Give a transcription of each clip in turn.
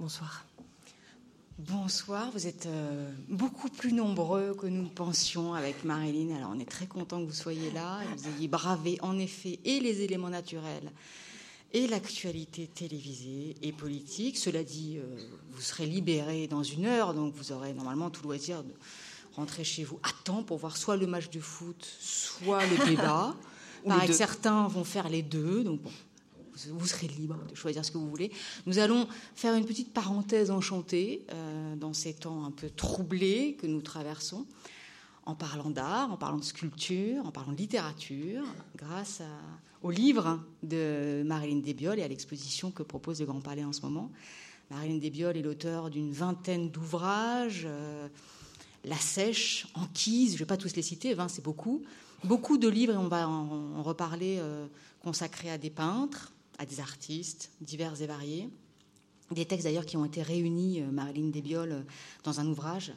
bonsoir. Bonsoir, vous êtes euh, beaucoup plus nombreux que nous ne pensions avec Marilyn. Alors on est très content que vous soyez là et vous ayez bravé en effet et les éléments naturels et l'actualité télévisée et politique. Cela dit, euh, vous serez libéré dans une heure, donc vous aurez normalement tout loisir de rentrer chez vous à temps pour voir soit le match de foot, soit le débat. Pareil certains vont faire les deux, donc bon, vous serez libre de choisir ce que vous voulez. Nous allons faire une petite parenthèse enchantée euh, dans ces temps un peu troublés que nous traversons, en parlant d'art, en parlant de sculpture, en parlant de littérature, grâce au livre de Marilyn Desbioles et à l'exposition que propose le Grand Palais en ce moment. Marilyn Desbioles est l'auteur d'une vingtaine d'ouvrages. Euh, la Sèche, Enquise, je ne vais pas tous les citer, 20 c'est beaucoup. Beaucoup de livres, et on va en, reparler, euh, consacrés à des peintres, à des artistes divers et variés. Des textes d'ailleurs qui ont été réunis, euh, Marilyn Desbioles, euh, dans un ouvrage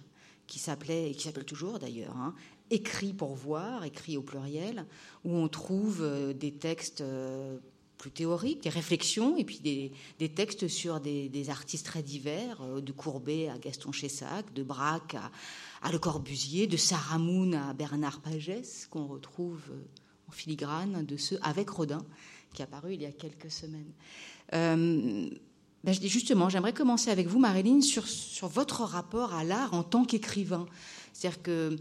qui s'appelait, et qui s'appelle toujours d'ailleurs, hein, Écrit pour voir, écrit au pluriel, où on trouve euh, des textes plus théoriques, des réflexions, et puis des, textes sur des, artistes très divers, de Courbet à Gaston Chessac, de Braque à, Le Corbusier, de Saramoun à Bernard Pagès, qu'on retrouve en filigrane de ceux avec Rodin qui est apparu il y a quelques semaines. Euh, ben justement, j'aimerais commencer avec vous, Marilyn, sur, votre rapport à l'art en tant qu'écrivain. C'est-à-dire que,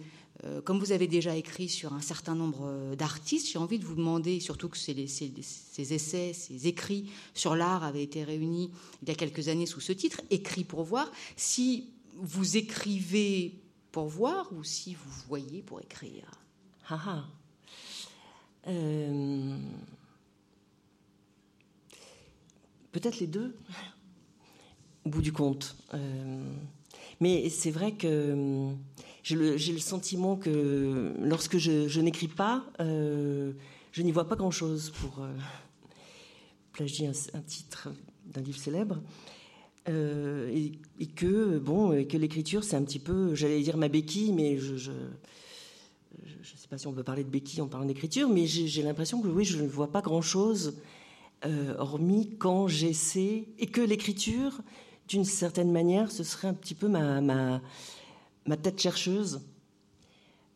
euh, comme vous avez déjà écrit sur un certain nombre d'artistes, j'ai envie de vous demander, surtout que ces, essais, ces écrits sur l'art avaient été réunis il y a quelques années sous ce titre, Écrit pour voir, si vous écrivez pour voir ou si vous voyez pour écrire? Ah ah. Euh... Peut-être les deux, au bout du compte. Euh, mais c'est vrai que euh, j'ai le, sentiment que lorsque je, n'écris pas, euh, je n'y vois pas grand-chose pour plagier un, titre d'un livre célèbre. Et, que bon, que l'écriture, c'est un petit peu, j'allais dire ma béquille, mais je ne sais pas si on peut parler de béquille en parlant d'écriture, mais j'ai l'impression que oui, je ne vois pas grand-chose euh, hormis quand j'essaie, et que l'écriture, d'une certaine manière, ce serait un petit peu ma, tête chercheuse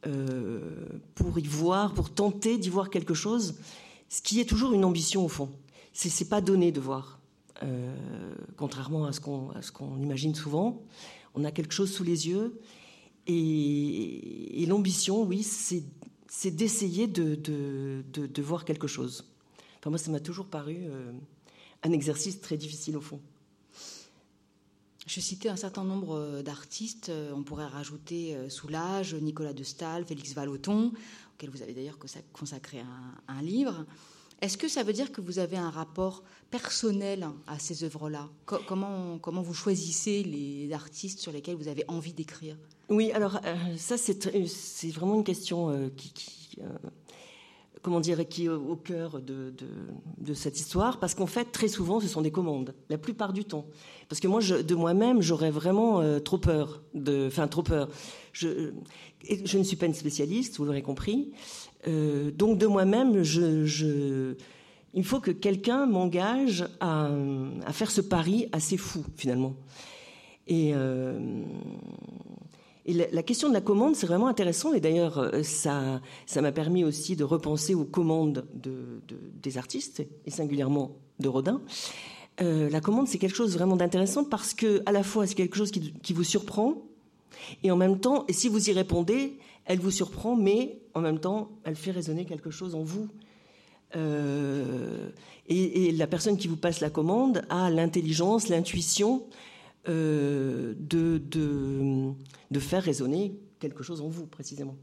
euh, pour y voir, pour tenter d'y voir quelque chose, ce qui est toujours une ambition au fond. C'est, n'est pas donné de voir, euh, contrairement à ce qu'on, imagine souvent. On a quelque chose sous les yeux, et, l'ambition, oui, c'est, d'essayer de, de voir quelque chose moi, ça m'a toujours paru euh, un exercice très difficile au fond. Je citais un certain nombre euh, d'artistes. Euh, on pourrait rajouter Soulage, Nicolas de Stahl, Félix Vallotton, auquel vous avez d'ailleurs consacré un, livre. Est-ce que ça veut dire que vous avez un rapport personnel à ces œuvres-là? Comment, comment vous choisissez les artistes sur lesquels vous avez envie d'écrire? Oui, alors ça, c'est vraiment une question qui, comment dire, qui est au cœur de, cette histoire, parce qu'en fait, très souvent, ce sont des commandes, la plupart du temps. Parce que moi, de moi-même, j'aurais vraiment euh, trop peur, enfin trop peur. Je, je ne suis pas une spécialiste, vous l'aurez compris. Euh, donc de moi-même, je, il faut que quelqu'un m'engage à, faire ce pari assez fou, finalement. Et euh, et la, question de la commande, c'est vraiment intéressant. Et d'ailleurs, euh, ça, ça m'a permis aussi de repenser aux commandes de, des artistes, et singulièrement de Rodin. Euh, la commande, c'est quelque chose vraiment d'intéressant parce que, à la fois, c'est quelque chose qui, vous surprend, et en même temps, et si vous y répondez, elle vous surprend, mais en même temps, elle fait résonner quelque chose en vous. Euh, et, la personne qui vous passe la commande a l'intelligence, l'intuition euh, de, de, faire résonner quelque chose en vous, précisément.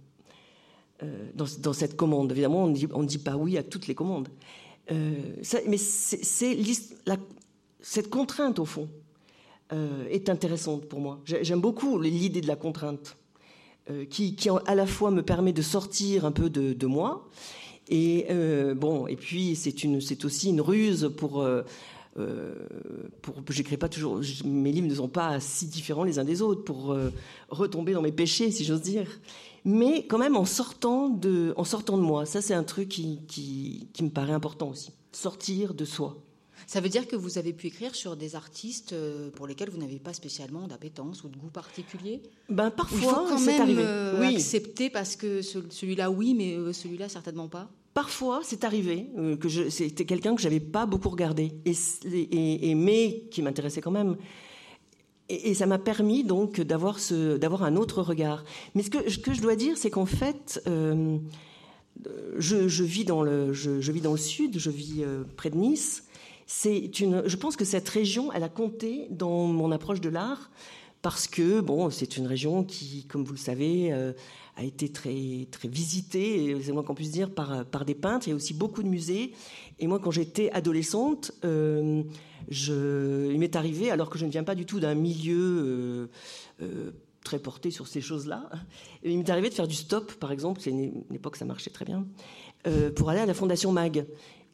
Euh, dans, cette commande, évidemment, on ne dit, pas oui à toutes les commandes. Euh, mais c'est cette contrainte, au fond, est intéressante pour moi. J'aime beaucoup l'idée de la contrainte, qui, qui, à la fois me permet de sortir un peu de, de moi, et bon, et puis c'est aussi une ruse pour pour, j'écris pas toujours, mes livres ne sont pas si différents les uns des autres pour euh, retomber dans mes péchés, si j'ose dire. Mais quand même en sortant de, en sortant de moi, ça c'est un truc qui, qui, qui, me paraît important aussi. Sortir de soi. Ça veut dire que vous avez pu écrire sur des artistes euh, pour lesquels vous n'avez pas spécialement d'appétence ou de goût particulier? Ben parfois, Il faut quand c'est même arrivé. euh, oui. accepter parce que ce- celui-là oui, mais euh, celui-là certainement pas? Parfois, c'est arrivé euh, que c'était quelqu'un que j'avais pas beaucoup regardé, et, et- mais qui m'intéressait quand même. Et, ça m'a permis donc d'avoir un autre regard. Mais ce que, je dois dire, c'est qu'en fait, euh, je, vis dans le, je, vis dans le sud, je vis euh, près de Nice. Une, je pense que cette région, elle a compté dans mon approche de l'art parce que bon, c'est une région qui, comme vous le savez, a été très très visitée, et c'est moins qu'on puisse dire, par par des peintres. Il y a aussi beaucoup de musées. Et moi, quand j'étais adolescente, euh, je, il m'est arrivé, alors que je ne viens pas du tout d'un milieu euh, euh, très porté sur ces choses-là, il m'est arrivé de faire du stop, par exemple. C'est une, une époque ça marchait très bien, pour aller à la Fondation Mag.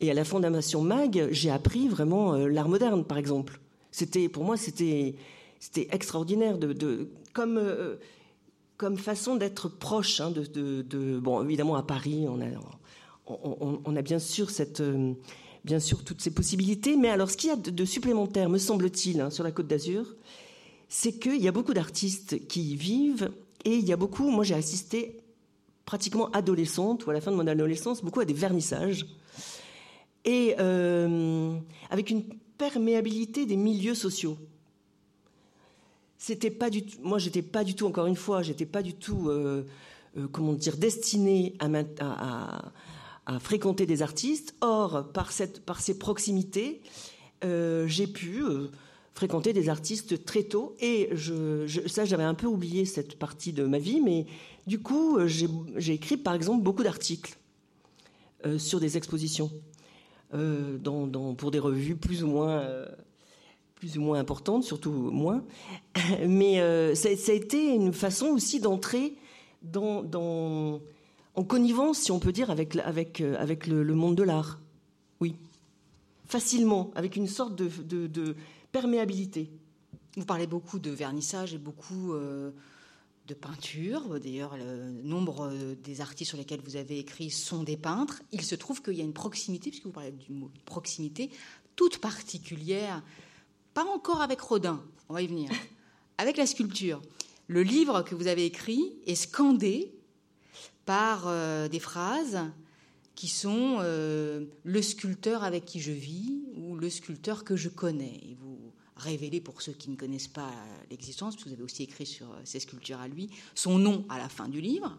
Et à la Fondation Mag, j'ai appris vraiment l'art moderne, par exemple. C'était pour moi, c'était c'était extraordinaire de, comme comme façon d'être proche hein, de, bon évidemment à Paris on a on, a bien sûr cette euh, bien sûr toutes ces possibilités mais alors ce qu'il y a de, de supplémentaire me semble-t-il hein, sur la Côte d'Azur c'est qu'il y a beaucoup d'artistes qui y vivent et il y a beaucoup moi j'ai assisté pratiquement adolescente ou à la fin de mon adolescence beaucoup à des vernissages. Et euh, avec une perméabilité des milieux sociaux c'était pas du tout, moi j'étais pas du tout encore une fois j'étais pas du tout euh, euh, comment dire destinée à, fréquenter des artistes. Or par cette par ces proximités euh, j'ai pu euh, fréquenter des artistes très tôt. Et je, ça j'avais un peu oublié cette partie de ma vie mais du coup j'ai écrit par exemple beaucoup d'articles sur des expositions pour des revues plus ou moins plus ou moins importantes, surtout moins. Mais euh, ça, a été une façon aussi d'entrer dans, en connivence, si on peut dire, avec, avec, euh, avec le, monde de l'art. Oui. Facilement, avec une sorte de, perméabilité. Vous parlez beaucoup de vernissage et beaucoup euh, de peinture. D'ailleurs, le nombre des artistes sur lesquels vous avez écrit sont des peintres. Il se trouve qu'il y a une proximité, puisque vous parlez du mot proximité, toute particulière, pas encore avec Rodin, on va y venir, avec la sculpture. Le livre que vous avez écrit est scandé par euh, des phrases qui sont euh, le sculpteur avec qui je vis ou le sculpteur que je connais. Et vous révélez pour ceux qui ne connaissent pas l'existence, parce que vous avez aussi écrit sur euh, ces sculptures à lui, son nom à la fin du livre.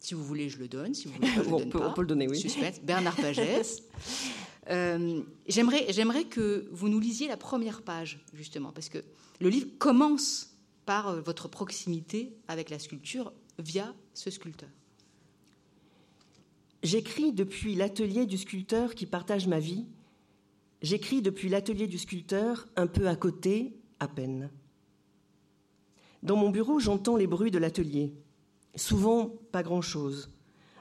Si vous voulez, je le donne. Si vous voulez, pas, je le On donne peut- pas. on peut le donner, oui. Suspense. Bernard Pagès. Euh, J'aimerais, que vous nous lisiez la première page, justement, parce que le livre commence par euh, votre proximité avec la sculpture via ce sculpteur. J'écris depuis l'atelier du sculpteur qui partage ma vie. J'écris depuis l'atelier du sculpteur, un peu à côté, à peine. Dans mon bureau, j'entends les bruits de l'atelier. Souvent, pas grand-chose.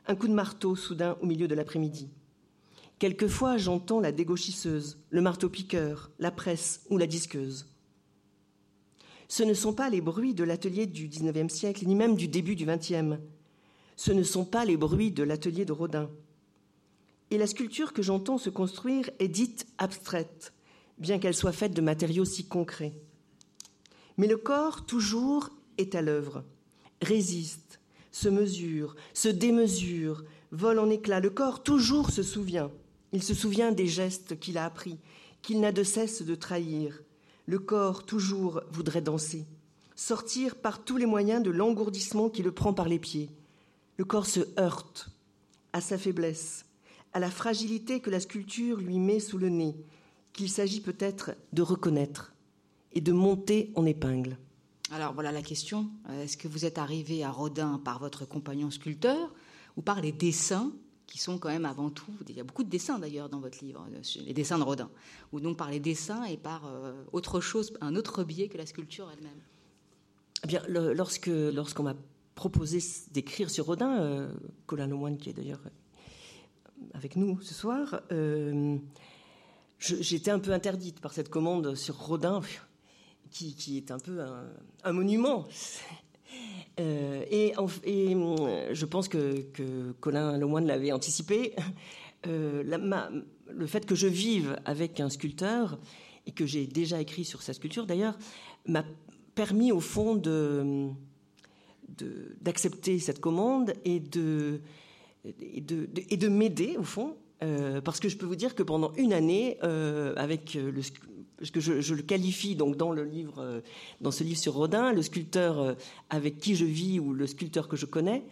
Un coup de marteau soudain au milieu de l'après-midi. Quelquefois, j'entends la dégauchisseuse, le marteau-piqueur, la presse ou la disqueuse. Ce ne sont pas les bruits de l'atelier du XIXe siècle, ni même du début du XXe. Ce ne sont pas les bruits de l'atelier de Rodin. Et la sculpture que j'entends se construire est dite abstraite, bien qu'elle soit faite de matériaux si concrets. Mais le corps, toujours, est à l'œuvre, résiste, se mesure, se démesure, vole en éclats. Le corps, toujours, se souvient. Il se souvient des gestes qu'il a appris, qu'il n'a de cesse de trahir. Le corps, toujours, voudrait danser, sortir par tous les moyens de l'engourdissement qui le prend par les pieds. Le corps se heurte à sa faiblesse, à la fragilité que la sculpture lui met sous le nez, qu'il s'agit peut-être de reconnaître et de monter en épingle. Alors voilà la question. Euh, Est-ce que vous êtes arrivé à Rodin par votre compagnon sculpteur ou par les dessins qui sont quand même avant tout, il y a beaucoup de dessins d'ailleurs dans votre livre, euh, les dessins de Rodin, ou donc par les dessins et par euh, autre chose, un autre biais que la sculpture elle-même Eh bien, lorsque lorsqu'on m'a proposé d'écrire sur Rodin, euh, Colin Lemoine, qui est d'ailleurs avec nous ce soir, j'étais un peu interdite par cette commande sur Rodin, qui, qui est un peu un monument. Euh, et, hum, je pense que, que Colin Lemoine l'avait anticipé. Euh, le fait que je vive avec un sculpteur et que j'ai déjà écrit sur sa sculpture d'ailleurs m'a permis au fond d'accepter cette commande et de m'aider au fond euh, parce que je peux vous dire que pendant une année euh, avec le que je, le qualifie donc dans le livre euh, dans ce livre sur Rodin le sculpteur avec qui je vis ou le sculpteur que je connais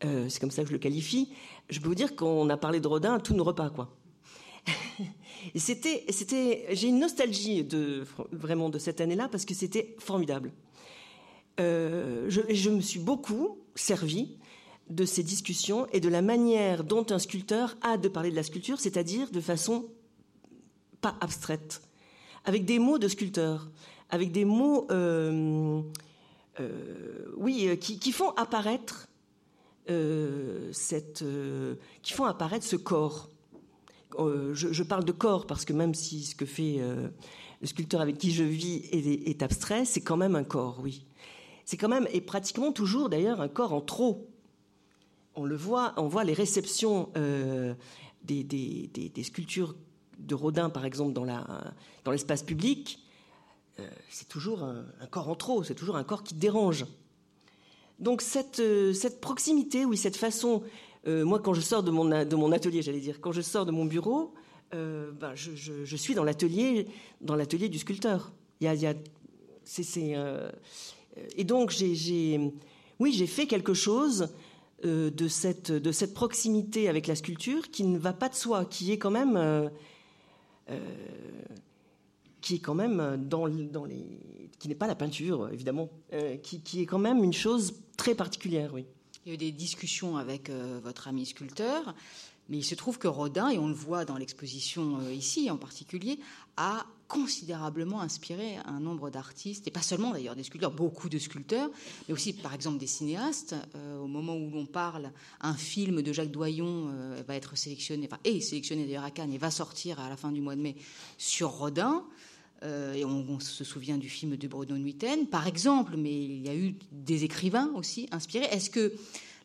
c'est comme ça que je le qualifie je peux vous dire qu'on a parlé de Rodin à tous nos repas quoi c'était, j'ai une nostalgie de vraiment de cette année-là parce que c'était formidable. Euh, je, je, me suis beaucoup servi de ces discussions et de la manière dont un sculpteur a de parler de la sculpture, c'est-à-dire de façon pas abstraite, avec des mots de sculpteur, avec des mots, euh, euh, oui, qui, qui, font apparaître cette, qui font apparaître ce corps euh, je, parle de corps parce que même si ce que fait euh, le sculpteur avec qui je vis est, abstrait, c'est quand même un corps, oui. C'est quand même, et pratiquement toujours d'ailleurs, un corps en trop. On le voit, on voit les réceptions euh, des, sculptures de Rodin, par exemple, dans l'espace public. c'est toujours un, corps en trop, c'est toujours un corps qui dérange. Donc cette, cette proximité, oui, cette façon euh, moi, quand je sors de mon, de mon atelier, j'allais dire, quand je sors de mon bureau, euh, ben, je, suis dans l'atelier, dans l'atelier du sculpteur. Il y a, c'est, euh, et donc j'ai, oui, j'ai fait quelque chose de cette, de cette proximité avec la sculpture qui ne va pas de soi, qui est quand même, qui est quand même dans, dans les, qui n'est pas la peinture évidemment, qui, qui est quand même une chose très particulière, oui. Il y a eu des discussions avec euh, votre ami sculpteur, mais il se trouve que Rodin, et on le voit dans l'exposition euh, ici en particulier, a considérablement inspiré un nombre d'artistes, et pas seulement d'ailleurs des sculpteurs, beaucoup de sculpteurs, mais aussi par exemple des cinéastes. Euh, au moment où l'on parle, un film de Jacques Doyon va être sélectionné, enfin, est sélectionné d'ailleurs à Cannes et va sortir à la fin du mois de mai sur Rodin. Euh, et on, se souvient du film de Bruno Nuiten, par exemple, mais il y a eu des écrivains aussi inspirés. Est-ce que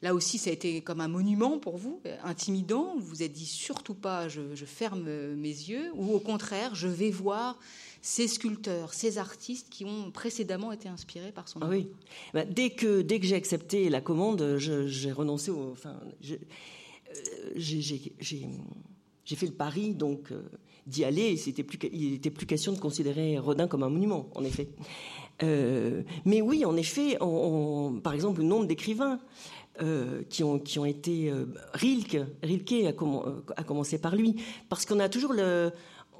là aussi, ça a été comme un monument pour vous, intimidant Vous vous êtes dit surtout pas, je, ferme mes yeux, ou au contraire, je vais voir ces sculpteurs, ces artistes qui ont précédemment été inspirés par son ah oui. Bah, dès que dès que j'ai accepté la commande, j'ai renoncé au. Enfin, j'ai fait le pari donc. Euh, d'y aller. Plus, il n'était plus question de considérer Rodin comme un monument, en effet. Euh, mais oui, en effet, par exemple, le nombre d'écrivains euh, qui, ont, qui ont été euh, Rilke, Rilke a, a, commencé par lui, parce qu'on a toujours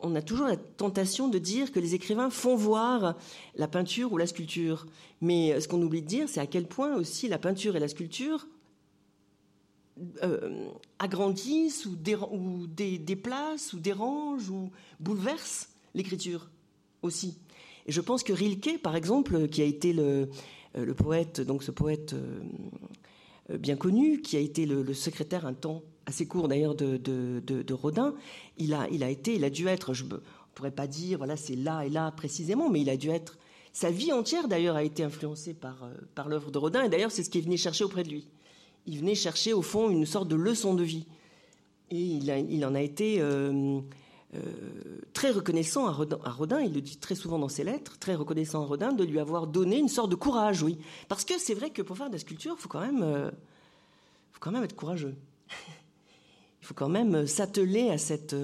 on a toujours la tentation de dire que les écrivains font voir la peinture ou la sculpture. Mais ce qu'on oublie de dire, c'est à quel point aussi la peinture et la sculpture euh, agrandissent ou, déplacent ou dérangent ou bouleversent l'écriture aussi. Et je pense que Rilke, par exemple, qui a été le, euh, poète, donc ce poète euh, bien connu, qui a été le, secrétaire un temps assez court d'ailleurs de, Rodin, il a, il a été, il a dû être, je ne pourrais pas dire, voilà, c'est là et là précisément, mais il a dû être, sa vie entière d'ailleurs a été influencée par, par l'œuvre de Rodin, et d'ailleurs c'est ce qui est venu chercher auprès de lui. Il venait chercher au fond une sorte de leçon de vie. Et il, en a été euh, euh, très reconnaissant à Rodin, il le dit très souvent dans ses lettres, très reconnaissant à Rodin de lui avoir donné une sorte de courage, oui. Parce que c'est vrai que pour faire de la sculpture, il faut, quand même, euh, faut quand même être courageux. il faut quand même s'atteler à cette,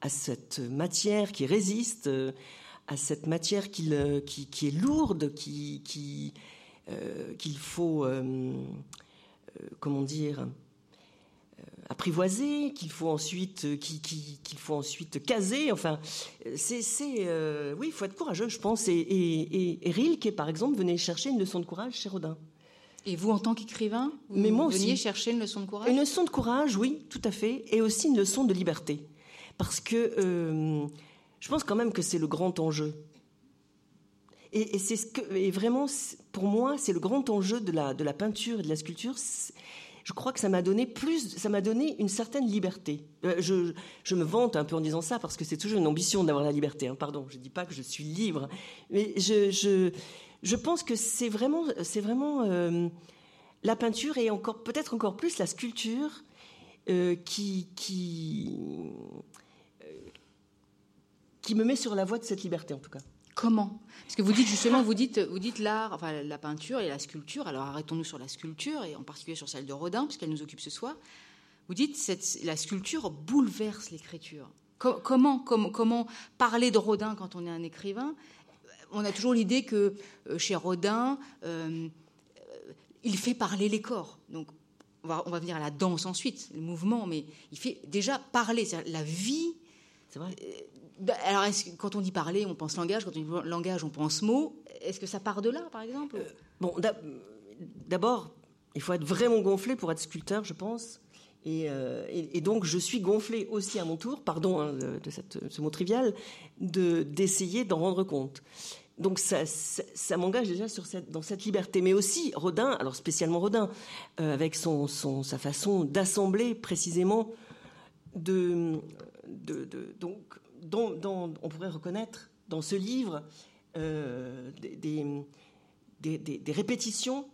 à cette matière qui résiste, à cette matière qui, qui, est lourde, qui, qu'il faut euh, comment dire, euh, apprivoiser, qu'il faut ensuite, euh, qu'il faut ensuite caser. Enfin, c'est, oui, il faut être courageux, je pense. Et, et, et, Rilke, par exemple, venait chercher une leçon de courage chez Rodin. Et vous, en tant qu'écrivain, vous Mais moi veniez chercher une leçon de courage? Une leçon de courage, oui, tout à fait, et aussi une leçon de liberté, parce que je pense quand même que c'est le grand enjeu. Et, c'est ce que, et vraiment, pour moi, c'est le grand enjeu de la, de la peinture et de la sculpture. Je crois que ça m'a donné plus, ça m'a donné une certaine liberté. Euh, je, me vante un peu en disant ça parce que c'est toujours une ambition d'avoir la liberté. Hein, pardon, je ne dis pas que je suis libre, mais je, pense que c'est vraiment, c'est vraiment euh, la peinture et encore peut-être encore plus la sculpture euh, qui qui me met sur la voie de cette liberté en tout cas. Comment? Parce que vous dites justement, vous dites, vous dites l'art, enfin la peinture et la sculpture. Alors arrêtons-nous sur la sculpture et en particulier sur celle de Rodin, puisqu'elle nous occupe ce soir. Vous dites cette, la sculpture bouleverse l'écriture. comment, comment parler de Rodin quand on est un écrivain? On a toujours l'idée que euh, chez Rodin, euh, il fait parler les corps. Donc on va, on va venir à la danse ensuite, le mouvement, mais il fait déjà parler, la vie. C'est vrai? Bah, alors, quand on dit parler, on pense langage. Quand on dit langage, on pense mots. Est-ce que ça part de là, par exemple euh, Bon, d'abord, il faut être vraiment gonflé pour être sculpteur, je pense. Et, euh, donc, je suis gonflé aussi à mon tour, pardon hein, de, ce mot trivial, d'essayer d'en rendre compte. Donc ça, m'engage déjà dans cette liberté. Mais aussi Rodin, alors spécialement Rodin, euh, avec sa façon d'assembler précisément de, de, de donc on pourrait reconnaître dans ce livre euh, des, répétitions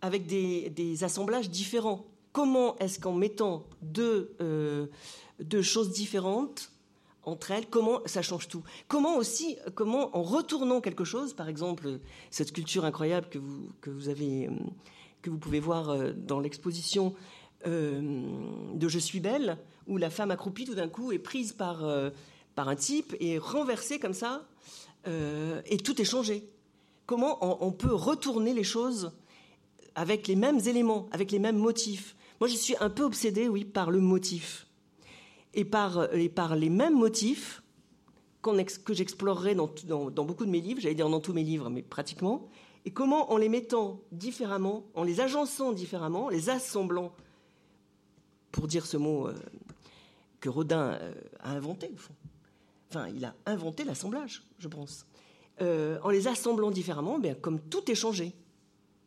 avec des, assemblages différents. Comment est-ce qu'en mettant deux, euh, deux, choses différentes entre elles, comment ça change tout? Comment aussi, comment en retournant quelque chose, par exemple cette sculpture incroyable que vous, que vous, avez, euh, que vous pouvez voir dans l'exposition de Je suis belle, où la femme accroupie tout d'un coup est prise par par un type et renversé comme ça, euh, et tout est changé. Comment on, peut retourner les choses avec les mêmes éléments, avec les mêmes motifs? Moi, je suis un peu obsédée, oui, par le motif. Et par, les mêmes motifs que j'explorerai dans, dans, beaucoup de mes livres, j'allais dire dans tous mes livres, mais pratiquement, et comment en les mettant différemment, en les agençant différemment, en les assemblant, pour dire ce mot euh, que Rodin euh, a inventé, au fond, Enfin, il a inventé l'assemblage, je pense. Euh, en les assemblant différemment, bien, comme tout est changé.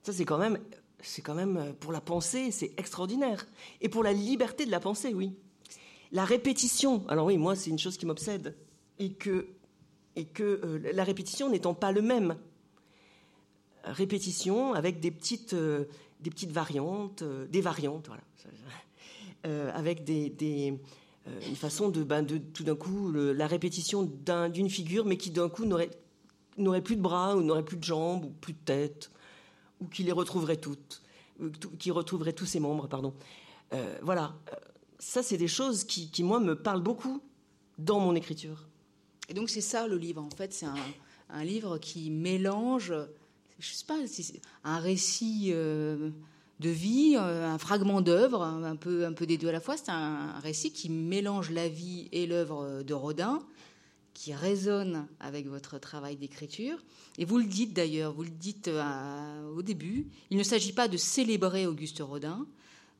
Ça, c'est quand même, c'est quand même euh, pour la pensée, c'est extraordinaire. Et pour la liberté de la pensée, oui. La répétition. Alors oui, moi, c'est une chose qui m'obsède, et que, et que euh, la répétition n'étant pas le même. Répétition avec des petites, des petites variantes, des variantes, voilà, avec des, des une façon de, ben, de tout d'un coup, la répétition d'une figure, mais qui d'un coup n'aurait plus de bras, ou n'aurait plus de jambes, ou plus de tête, ou qui les retrouverait toutes, qui retrouverait tous ses membres, pardon. Euh, voilà, euh, ça c'est des choses qui, qui, moi, me parlent beaucoup dans mon écriture. Et donc c'est ça le livre, en fait, c'est un, un, livre qui mélange, je sais pas, un récit de vie, euh, un fragment d'œuvre, un peu, un peu des deux à la fois. C'est un, récit qui mélange la vie et l'œuvre de Rodin, qui résonne avec votre travail d'écriture. Et vous le dites d'ailleurs, vous le dites euh, au début, il ne s'agit pas de célébrer Auguste Rodin,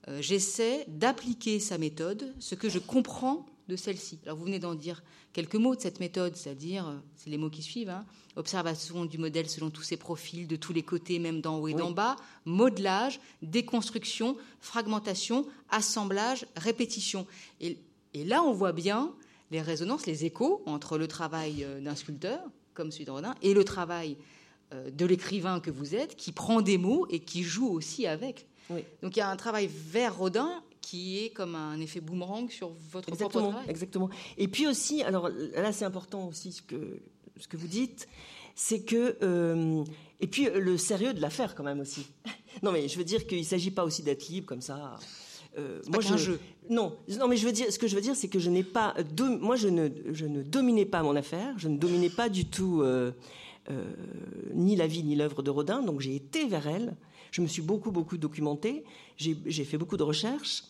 euh, j'essaie d'appliquer sa méthode, ce que je comprends de celle-ci. Alors vous venez d'en dire quelques mots de cette méthode, c'est-à-dire, euh, c'est les mots qui suivent, hein, observation du modèle selon tous ses profils, de tous les côtés, même d'en haut et d'en bas, modelage, déconstruction, fragmentation, assemblage, répétition. Et, là, on voit bien les résonances, les échos entre le travail euh, d'un sculpteur, comme celui de Rodin, et le travail euh, de l'écrivain que vous êtes, qui prend des mots et qui joue aussi avec. Donc il y a un travail vers Rodin qui est comme un effet boomerang sur votre exactement, propre travail. Exactement. Et puis aussi, alors là c'est important aussi ce que, ce que vous dites, c'est que... Euh, et puis le sérieux de l'affaire quand même aussi. non mais je veux dire qu'il ne s'agit pas aussi d'être libre comme ça. Euh, moi, je, jeu. Non, non, mais je veux dire, ce que je veux dire, c'est que je n'ai pas, moi, je ne, je ne dominais pas mon affaire, je ne dominais pas du tout euh, euh, ni la vie ni l'œuvre de Rodin, donc j'ai été vers elle. Je me suis beaucoup, beaucoup documentée, j'ai fait beaucoup de recherches,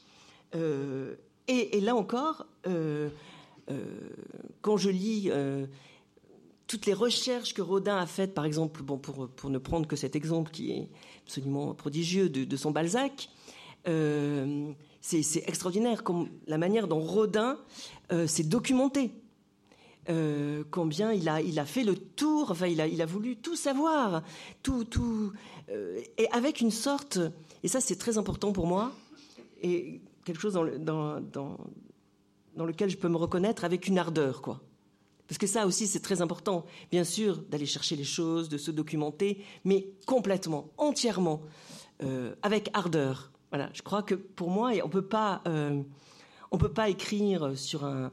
euh, et, là encore, euh, euh, quand je lis toutes les recherches que Rodin a faites, par exemple, bon, pour, pour ne prendre que cet exemple qui est absolument prodigieux de, son Balzac, c'est extraordinaire comme la manière dont Rodin s'est documenté. combien il a, il a fait le tour, enfin il a, il a voulu tout savoir, tout, tout, et avec une sorte, et ça c'est très important pour moi, et quelque chose dans, dans, dans, lequel je peux me reconnaître avec une ardeur, quoi. Parce que ça aussi, c'est très important, bien sûr, d'aller chercher les choses, de se documenter, mais complètement, entièrement, euh, avec ardeur. Voilà, je crois que pour moi, on peut euh, peut pas écrire sur un,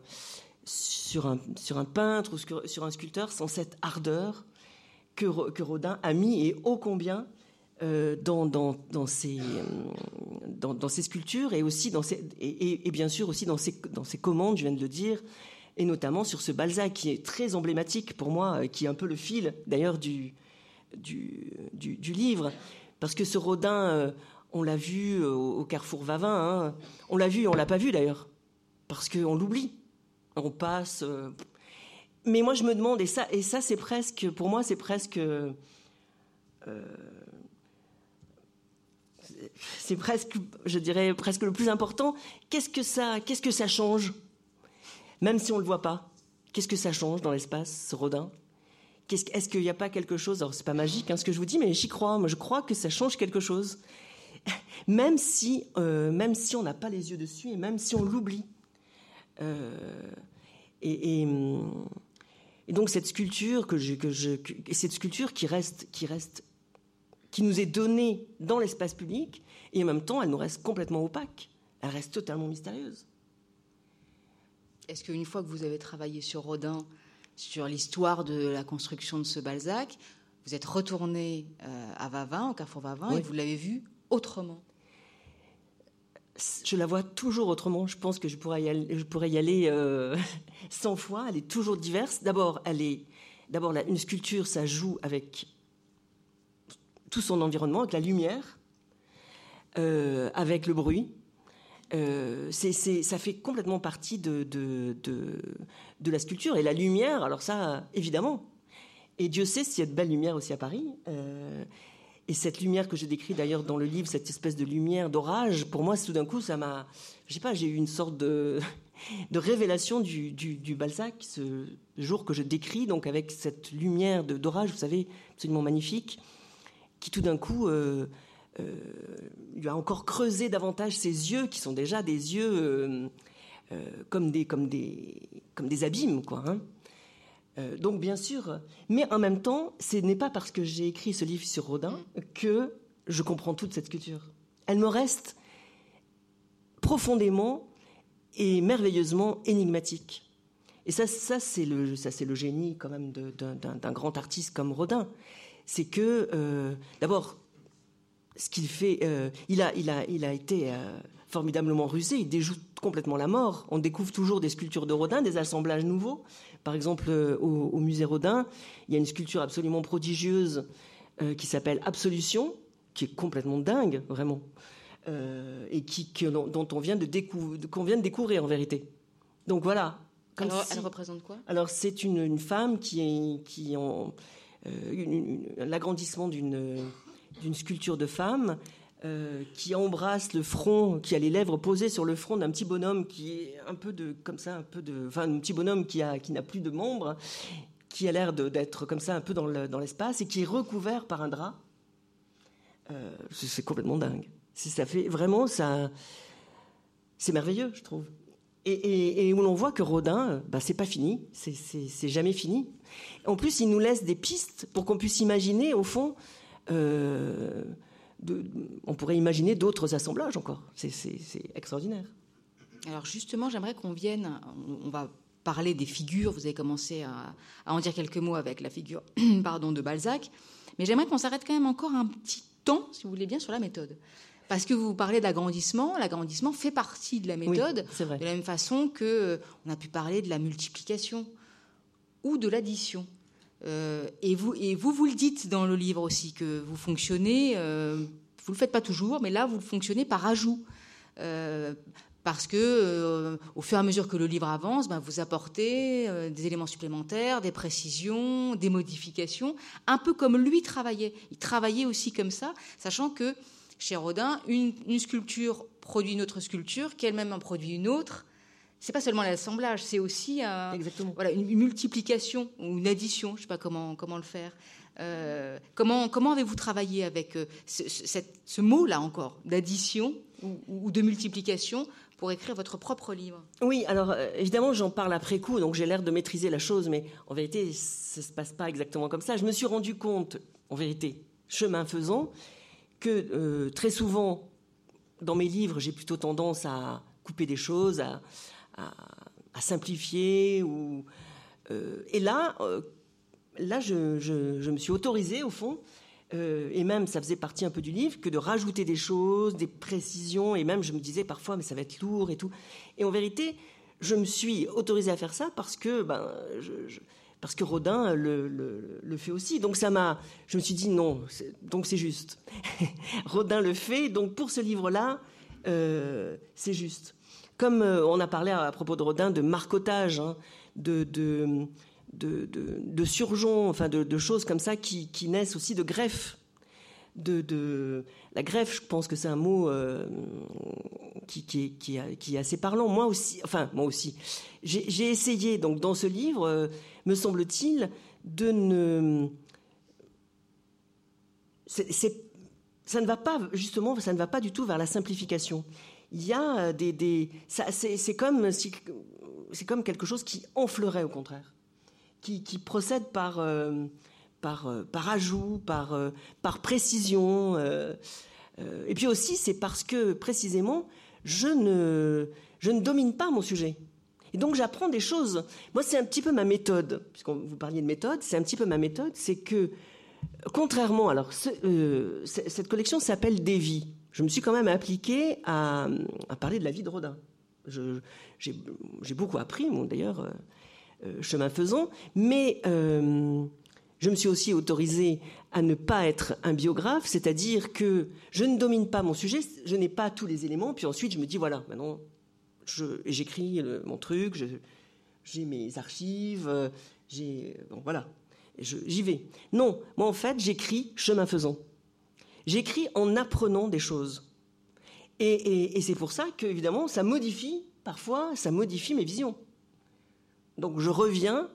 sur un, sur un peintre ou sur un sculpteur sans cette ardeur que, que Rodin a mis et ô combien dans, dans, dans, ses, dans, dans, ses sculptures et aussi dans et, bien sûr aussi dans ses, dans ses commandes, je viens de le dire, et notamment sur ce Balzac qui est très emblématique pour moi, qui est un peu le fil d'ailleurs du, du, livre, parce que ce Rodin, on l'a vu au, Carrefour Vavin, hein. on l'a vu et on l'a pas vu d'ailleurs, parce qu'on l'oublie on passe. Euh, mais moi, je me demande, et ça, et ça c'est presque, pour moi, c'est presque. Euh, c'est presque, je dirais, presque le plus important. Qu'est-ce que ça, qu'est-ce que ça change? Même si on ne le voit pas, qu'est-ce que ça change dans l'espace, ce Rodin? Est-ce qu'il n'y a pas quelque chose? Alors, c'est pas magique, hein, ce que je vous dis, mais j'y crois. Je crois que ça change quelque chose. Même si, euh, même si on n'a pas les yeux dessus et même si on l'oublie. Euh, et, donc cette sculpture cette sculpture qui reste, qui reste, qui nous est donnée dans l'espace public, et en même temps, elle nous reste complètement opaque. Elle reste totalement mystérieuse. Est-ce qu'une fois que vous avez travaillé sur Rodin, sur l'histoire de la construction de ce Balzac, vous êtes retourné euh, à Vavin, au Carrefour Vavin, et vous l'avez vu autrement? Je la vois toujours autrement. Je pense que je pourrais y aller, je pourrais y aller euh, 100 fois. Elle est toujours diverse. D'abord, elle est, d'abord, une sculpture, ça joue avec tout son environnement, avec la lumière, euh, avec le bruit. Euh, ça fait complètement partie de, de, de, de, la sculpture. Et la lumière, alors ça, évidemment. Et Dieu sait s'il y a de belles lumières aussi à Paris. Euh, et cette lumière que je décris d'ailleurs dans le livre, cette espèce de lumière d'orage, pour moi, tout d'un coup, ça m'a, je sais pas, j'ai eu une sorte de, de révélation du, du, Balzac, ce jour que je décris, donc avec cette lumière d'orage, vous savez, absolument magnifique, qui tout d'un coup euh, euh, lui a encore creusé davantage ses yeux, qui sont déjà des yeux euh, comme des abîmes, quoi. Hein. Donc bien sûr, mais en même temps, ce n'est pas parce que j'ai écrit ce livre sur Rodin que je comprends toute cette culture. Elle me reste profondément et merveilleusement énigmatique. Et ça c'est le, ça c'est le génie quand même d'un grand artiste comme Rodin. C'est que euh, d'abord, ce qu'il fait, euh, il a, il a, il a été formidablement rusé. Il déjoue complètement la mort. On découvre toujours des sculptures de Rodin, des assemblages nouveaux. Par exemple, euh, au, musée Rodin, il y a une sculpture absolument prodigieuse euh, qui s'appelle Absolution, qui est complètement dingue, vraiment, euh, et qui, dont on vient de, qu'on vient de découvrir en vérité. Donc voilà. Alors, elle représente quoi? Alors, c'est une, femme qui est qui en l'agrandissement d'une d'une sculpture de femme euh, qui embrasse le front, qui a les lèvres posées sur le front d'un petit bonhomme qui est un peu de, comme ça, un peu de, enfin, un petit bonhomme qui qui n'a plus de membres, qui a l'air d'être comme ça un peu dans l'espace et qui est recouvert par un drap. Euh, c'est complètement dingue. Ça fait vraiment ça, c'est merveilleux, je trouve. Et, où l'on voit que Rodin, bah, c'est pas fini, c'est jamais fini. En plus, il nous laisse des pistes pour qu'on puisse imaginer, au fond. Euh, on pourrait imaginer d'autres assemblages encore. C'est extraordinaire. Alors justement, j'aimerais qu'on vienne, on, va parler des figures, vous avez commencé à, en dire quelques mots avec la figure pardon, de Balzac, mais j'aimerais qu'on s'arrête quand même encore un petit temps, si vous voulez bien, sur la méthode. Parce que vous parlez d'agrandissement, l'agrandissement fait partie de la méthode, de la même façon que euh, on a pu parler de la multiplication ou de l'addition. Euh, et, vous, vous, le dites dans le livre aussi, que vous fonctionnez, euh, vous ne le faites pas toujours, mais là, vous fonctionnez par ajout. Euh, parce que au fur et à mesure que le livre avance, ben, vous apportez des éléments supplémentaires, des précisions, des modifications, un peu comme lui travaillait. Il travaillait aussi comme ça, sachant que chez Rodin, une, une sculpture produit une autre sculpture, qui elle-même en produit une autre, c'est pas seulement l'assemblage, c'est aussi voilà, une multiplication ou une addition, je sais pas comment, comment le faire. Euh, comment comment avez-vous travaillé avec euh, ce, mot-là encore, d'addition ou, de multiplication pour écrire votre propre livre? Oui, alors euh, évidemment j'en parle après coup, donc j'ai l'air de maîtriser la chose, mais en vérité ça se passe pas exactement comme ça. Je me suis rendu compte, en vérité, chemin faisant, que très souvent dans mes livres j'ai plutôt tendance à couper des choses, à, à, simplifier. Ou, et là, là je, je, me suis autorisée, au fond, et même ça faisait partie un peu du livre, que de rajouter des choses, des précisions, et même je me disais parfois, mais ça va être lourd et tout. Et en vérité, je me suis autorisée à faire ça parce que, ben, parce que Rodin le, le, fait aussi. Donc ça m'a, je me suis dit non, donc c'est juste. Rodin le fait, donc pour ce livre-là, euh, c'est juste. Comme euh, on a parlé à, propos de Rodin de marcotage, hein, de, de, de, surgeons, enfin de, choses comme ça qui, naissent aussi de greffes de, la greffe, je pense que c'est un mot euh, qui, qui, est, assez parlant. Moi aussi, enfin moi aussi, j'ai essayé donc dans ce livre, euh, me semble-t-il, de ne, ça ne va pas justement, ça ne va pas du tout vers la simplification. Il y a des, des c'est comme c'est comme quelque chose qui enflerait au contraire, qui, procède par euh, par, euh, par ajout, par, euh, par précision. Euh, et puis aussi, c'est parce que précisément, je ne, je ne domine pas mon sujet. Et donc j'apprends des choses. Moi, c'est un petit peu ma méthode, puisque vous parliez de méthode, c'est un petit peu ma méthode, c'est que, contrairement, alors, cette collection s'appelle Des vies. Je me suis quand même appliquée à, parler de la vie de Rodin. J'ai beaucoup appris, d'ailleurs, chemin faisant, mais je me suis aussi autorisée à ne pas être un biographe, c'est-à-dire que je ne domine pas mon sujet, je n'ai pas tous les éléments, puis ensuite je me dis voilà, maintenant j'écris mon truc, j'ai mes archives, voilà, j'y vais. Non, moi en fait j'écris chemin faisant. J'écris en apprenant des choses. Et, et c'est pour ça que évidemment ça modifie parfois, ça modifie mes visions. Donc je reviens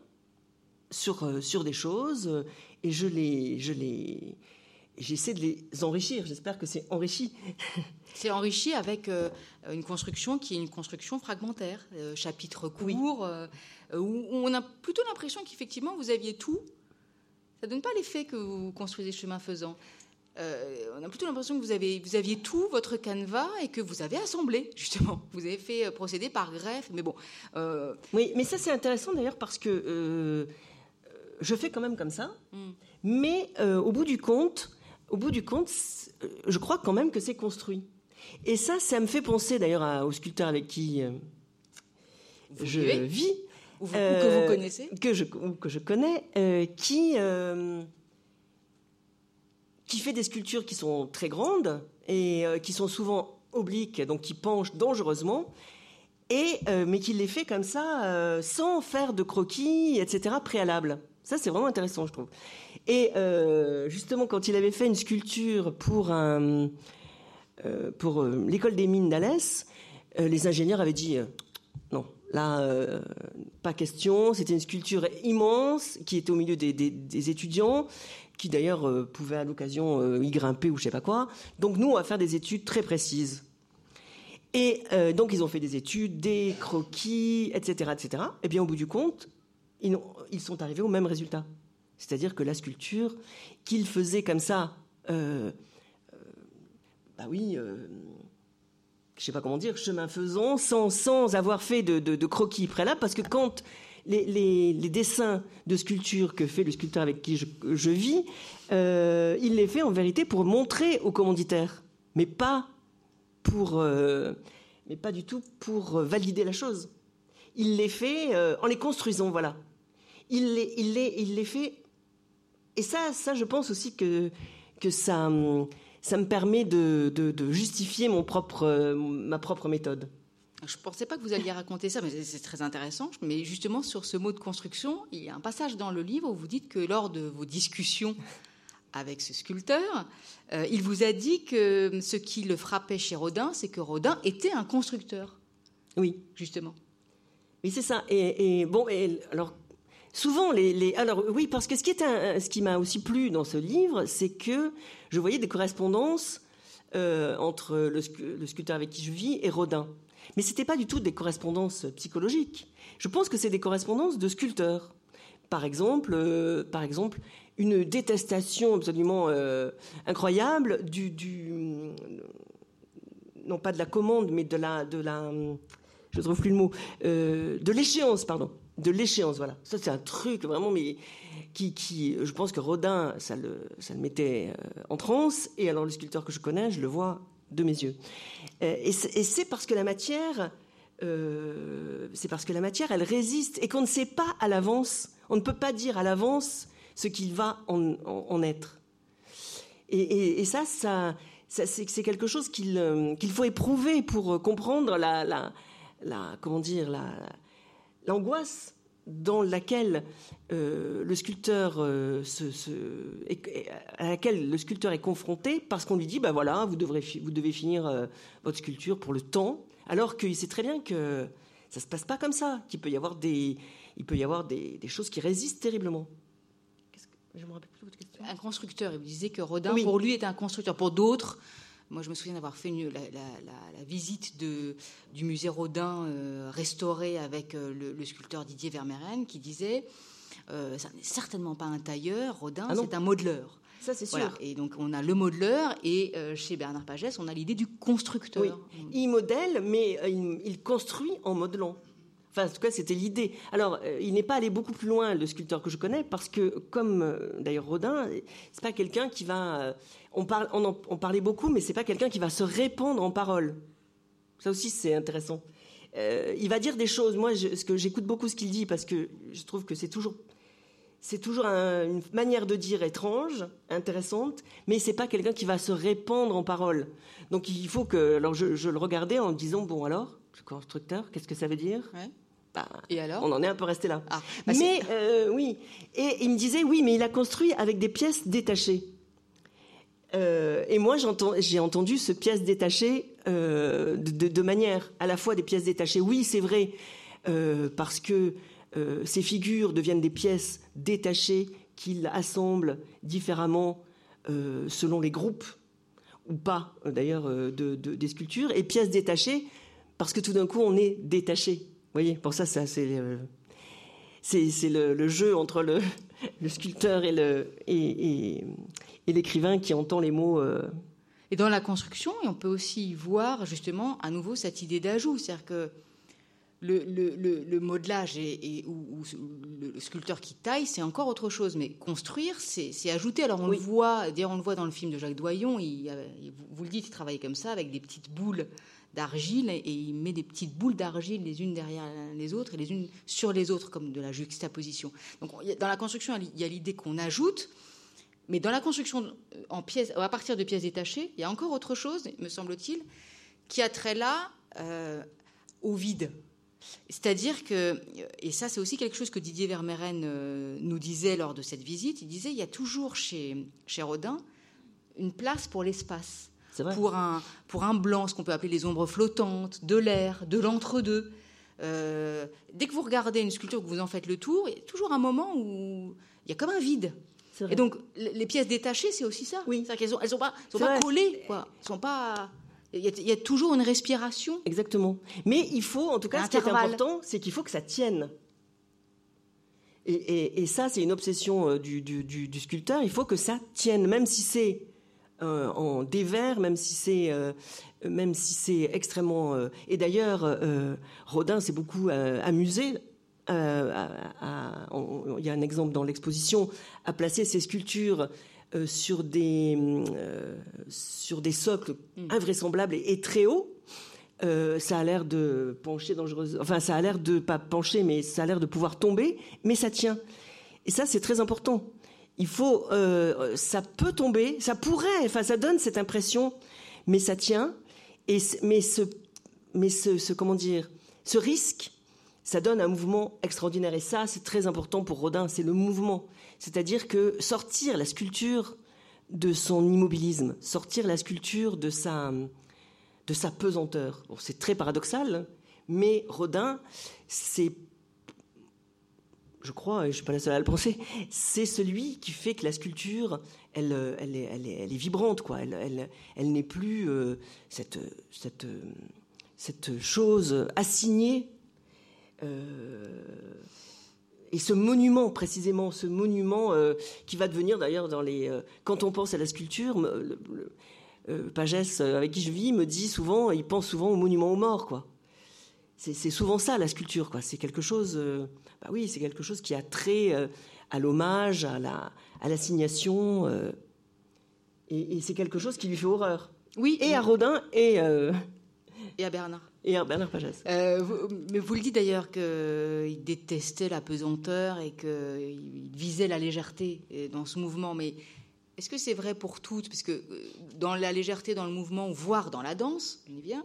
sur, euh, sur des choses euh, et je les, je les, j'essaie de les enrichir. J'espère que c'est enrichi. C'est enrichi avec euh, une construction qui est une construction fragmentaire, chapitre court, où on a plutôt l'impression qu'effectivement vous aviez tout. Ça donne pas l'effet que vous construisez chemin faisant. On a plutôt l'impression que vous, avez, vous aviez tout votre canevas et que vous avez assemblé, justement. Vous avez fait procéder par greffe, mais bon. Oui, mais ça c'est intéressant d'ailleurs parce que je fais quand même comme ça. Mm. Mais euh, au bout du compte, au bout du compte, euh, je crois quand même que c'est construit. Et ça, ça me fait penser d'ailleurs au sculpteur avec qui euh, je vis. Ou, que vous connaissez que je, que je connais, qui, qui fait des sculptures qui sont très grandes et qui sont souvent obliques, donc qui penchent dangereusement, et, mais qui les fait comme ça, sans faire de croquis, etc., préalable. Ça, c'est vraiment intéressant, je trouve. Et euh, justement, quand il avait fait une sculpture pour, euh, pour euh, l'école des mines d'Alès, les ingénieurs avaient dit là, pas question. C'était une sculpture immense qui était au milieu des, des, étudiants, qui d'ailleurs pouvaient à l'occasion y grimper ou je sais pas quoi. Donc nous, on va faire des études très précises. Et donc ils ont fait des études, des croquis, etc., etc. Et bien au bout du compte, ils, sont arrivés au même résultat. C'est-à-dire que la sculpture qu'ils faisaient comme ça, euh, euh, bah oui, euh, je sais pas comment dire, chemin faisant, sans, sans avoir fait de, croquis préalable, parce que quand les, dessins de sculpture que fait le sculpteur avec qui je, vis, il les fait en vérité pour montrer aux commanditaires, mais pas pour, mais pas du tout pour valider la chose. Il les fait en les construisant, voilà il les, il les, il les fait. Et ça, ça, je pense aussi que, que ça, ça me permet de, de, justifier mon propre, ma propre méthode. Je ne pensais pas que vous alliez raconter ça, mais c'est très intéressant. Mais justement, sur ce mot de construction, il y a un passage dans le livre où vous dites que lors de vos discussions avec ce sculpteur, euh, il vous a dit que ce qui le frappait chez Rodin, c'est que Rodin était un constructeur. Oui. Justement. Oui, c'est ça. Et, et, bon, et alors Souvent, les, alors oui, parce que ce qui, est qui m'a aussi plu dans ce livre, c'est que je voyais des correspondances euh, entre le, sculpteur avec qui je vis et Rodin. Mais ce n'était pas du tout des correspondances psychologiques. Je pense que c'est des correspondances de sculpteurs. Par exemple, euh, par exemple une détestation absolument euh, incroyable du, non pas de la commande, mais de la, de la je trouve plus le mot, de l'échéance, pardon, de l'échéance, voilà. Ça, c'est un truc vraiment, mais qui, qui, je pense que Rodin, ça le, ça le mettait en transe, et alors le sculpteur que je connais, je le vois de mes yeux. et c'est parce que la matière, c'est parce que la matière, elle résiste, et qu'on ne sait pas à l'avance, on ne peut pas dire à l'avance ce qu'il va en, être. Et, ça, ça, c'est quelque chose euh, qu'il faut éprouver pour comprendre la, la, la comment dire, l'angoisse dans laquelle euh, le sculpteur euh, se, à laquelle le sculpteur est confronté parce qu'on lui dit bah voilà vous devrez vous devez finir votre sculpture pour le temps alors qu'il sait très bien que ça se passe pas comme ça qu'il peut y avoir des il peut y avoir des choses qui résistent terriblement un constructeur. Il vous disait que Rodin, pour lui, était un constructeur. Pour d'autres, moi, je me souviens d'avoir fait la, visite de, du musée Rodin euh, restauré avec euh, le, sculpteur Didier Vermeeren, qui disait euh, ça n'est certainement pas un tailleur, Rodin, ah c'est un modeleur. Ça, c'est sûr. Et donc, on a le modeleur, et chez Bernard Pagès, on a l'idée du constructeur. Il modèle, mais il construit en modelant. Enfin, en tout cas, c'était l'idée. Alors, euh, il n'est pas allé beaucoup plus loin, le sculpteur que je connais, parce que, comme euh, d'ailleurs Rodin, c'est pas quelqu'un qui va. Euh, on, parle, on, en, parlait beaucoup, mais c'est pas quelqu'un qui va se répandre en paroles. Ça aussi, c'est intéressant. il va dire des choses. Moi, ce que j'écoute beaucoup ce qu'il dit, parce que je trouve que c'est toujours. C'est toujours une manière de dire étrange, intéressante, mais c'est pas quelqu'un qui va se répandre en paroles. Donc il faut que. Alors je, je le regardais en me disant bon alors, constructeur, qu'est-ce que ça veut dire? Bah, et alors On en est un peu resté là. Ah, bah, mais euh, oui, et il me disait oui, mais il a construit avec des pièces détachées. Euh, et moi, j'ai entendu ce pièce détachée euh, de, manière à la fois des pièces détachées. Oui, c'est vrai, parce que ces figures deviennent des pièces détachées qu'il assemble différemment selon les groupes ou pas, d'ailleurs, de, des sculptures. Et pièces détachées parce que tout d'un coup, on est détaché voyez, pour ça, c'est euh, c'est le, jeu entre le, sculpteur et le et, l'écrivain qui entend les mots. Euh. Et dans la construction, on peut aussi voir justement à nouveau cette idée d'ajout, c'est-à-dire que le, modelage et, ou, le sculpteur qui taille, c'est encore autre chose. Mais construire, c'est ajouter. Alors on le voit, d'ailleurs on le voit dans le film de Jacques Doyon. Il, vous le dites, il travaille comme ça avec des petites boules d'argile et il met des petites boules d'argile les unes derrière les autres et les unes sur les autres comme de la juxtaposition. Donc dans la construction, il y a l'idée qu'on ajoute, mais dans la construction en pièces, à partir de pièces détachées, il y a encore autre chose, me semble-t-il, qui a trait là euh, au vide. C'est-à-dire que, et ça c'est aussi quelque chose que Didier Vermeeren euh, nous disait lors de cette visite, il disait il y a toujours chez, chez Rodin une place pour l'espace pour un, pour un blanc, ce qu'on peut appeler les ombres flottantes, de l'air, de l'entre-deux. Euh, dès que vous regardez une sculpture, que vous en faites le tour, il y a toujours un moment où il y a comme un vide. Et donc, les pièces détachées, c'est aussi ça. Oui. Elles ne sont pas, sont pas collées. Quoi. sont pas... Il y, a, toujours une respiration. Exactement. Mais il faut, en tout cas, ce qui est important, c'est qu'il faut que ça tienne. Et, ça, c'est une obsession euh, du, du, du, sculpteur. Il faut que ça tienne, même si c'est euh, en dévers, même si c'est euh, même si c'est extrêmement. Euh, et d'ailleurs, Rodin s'est beaucoup amusé. il y a un exemple dans l'exposition à placer ses sculptures sur des sur des socles mm. invraisemblables et, très hauts. ça a l'air de pencher dangereusement. Enfin, ça a l'air de pas pencher, mais ça a l'air de pouvoir tomber, mais ça tient. Et ça, c'est très important il faut, euh, ça peut tomber, ça pourrait, enfin, ça donne cette impression, mais ça tient. Et mais ce, mais ce, comment dire, ce risque, ça donne un mouvement extraordinaire. Et ça, c'est très important pour Rodin, c'est le mouvement. C'est-à-dire que sortir la sculpture de son immobilisme, sortir la sculpture de sa, de sa pesanteur. c'est très paradoxal, mais Rodin, c'est je crois, et je suis pas la seule à le penser, c'est celui qui fait que la sculpture, elle, elle, est, elle, est, elle est, vibrante, quoi. Elle, elle, elle n'est plus euh, cette, cette, cette chose assignée. Euh, et ce monument, précisément, ce monument euh, qui va devenir d'ailleurs dans les. quand on pense à la sculpture, le, Pagès, avec qui je vis, me dit souvent, il pense souvent au monument aux morts, quoi. c'est souvent ça la sculpture, quoi. C'est quelque chose, euh, bah oui, c'est quelque chose qui a trait euh, à l'hommage, à la, à l'assignation, euh, et, c'est quelque chose qui lui fait horreur. Oui. Et à Rodin et et à Bernard. Et à Bernard Pagès. mais vous le dites d'ailleurs qu'il détestait la pesanteur et qu'il visait la légèreté dans ce mouvement. Mais est-ce que c'est vrai pour toutes? Parce que dans la légèreté, dans le mouvement, voire dans la danse, bien,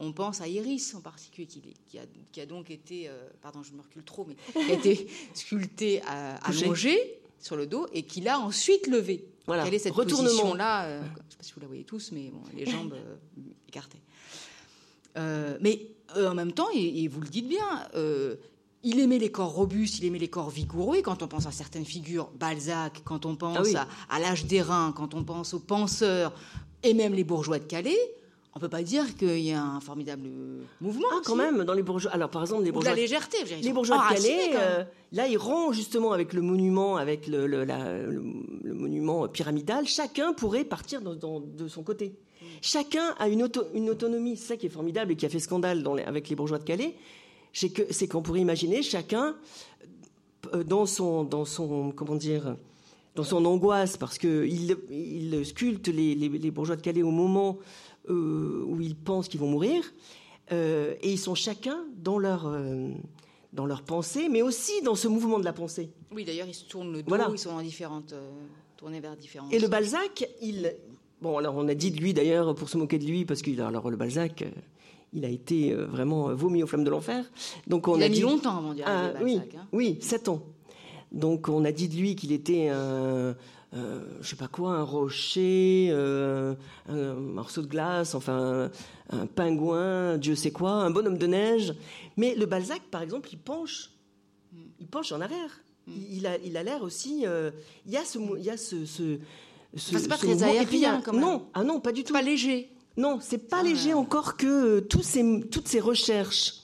on pense à Iris en particulier, qui, a, donc été, euh, pardon, je me recule trop, mais qui a été sculpté à, allongé sur le dos et qui l'a ensuite levé. Voilà. Quelle est cette position-là euh, Je ne sais pas si vous la voyez tous, mais les jambes euh, écartées. mais en même temps, et, vous le dites bien, il aimait les corps robustes, il aimait les corps vigoureux. Et quand on pense à certaines figures, Balzac, quand on pense ah à, à l'âge d'airain, quand on pense aux penseurs, et même les bourgeois de Calais, on peut pas dire qu'il y a un formidable mouvement. Ah, quand même, dans les bourgeois. Alors, par exemple, les bourgeois. la légèreté, Les bourgeois de Calais, euh, là, ils rendent justement avec le monument, avec le, monument pyramidal. Chacun pourrait partir de son côté. Chacun a une, autonomie. C'est ça qui est formidable et qui a fait scandale avec les bourgeois de Calais. C'est qu'on pourrait imaginer chacun euh, dans son, dans son, comment dire, dans son angoisse, parce qu'il il sculpte les, les bourgeois de Calais au moment euh, où ils pensent qu'ils vont mourir, euh, et ils sont chacun dans leur euh, dans leur pensée, mais aussi dans ce mouvement de la pensée. Oui, d'ailleurs, ils se tournent le dos, ils sont en différentes, tournés vers différentes. Et le Balzac, il, bon, alors on a dit de lui d'ailleurs pour se moquer de lui, parce que alors le Balzac, il a été vraiment vomi aux flammes de l'enfer. Donc on il a, mis longtemps avant d'y arriver. Ah, oui, hein. oui, sept ans. Donc on a dit de lui qu'il était un euh, je sais pas quoi, un rocher, euh, un morceau de glace, enfin un, pingouin, Dieu sait quoi, un bonhomme de neige. Mais le Balzac, par exemple, il penche, il penche en arrière. Il, a, il a l'air aussi. Euh, il y a ce, il y a ce, ce, c'est pas très aérien, quand même. Non, ah non, pas du tout. Pas léger. Non, c'est pas léger encore que tous ces, toutes ces recherches,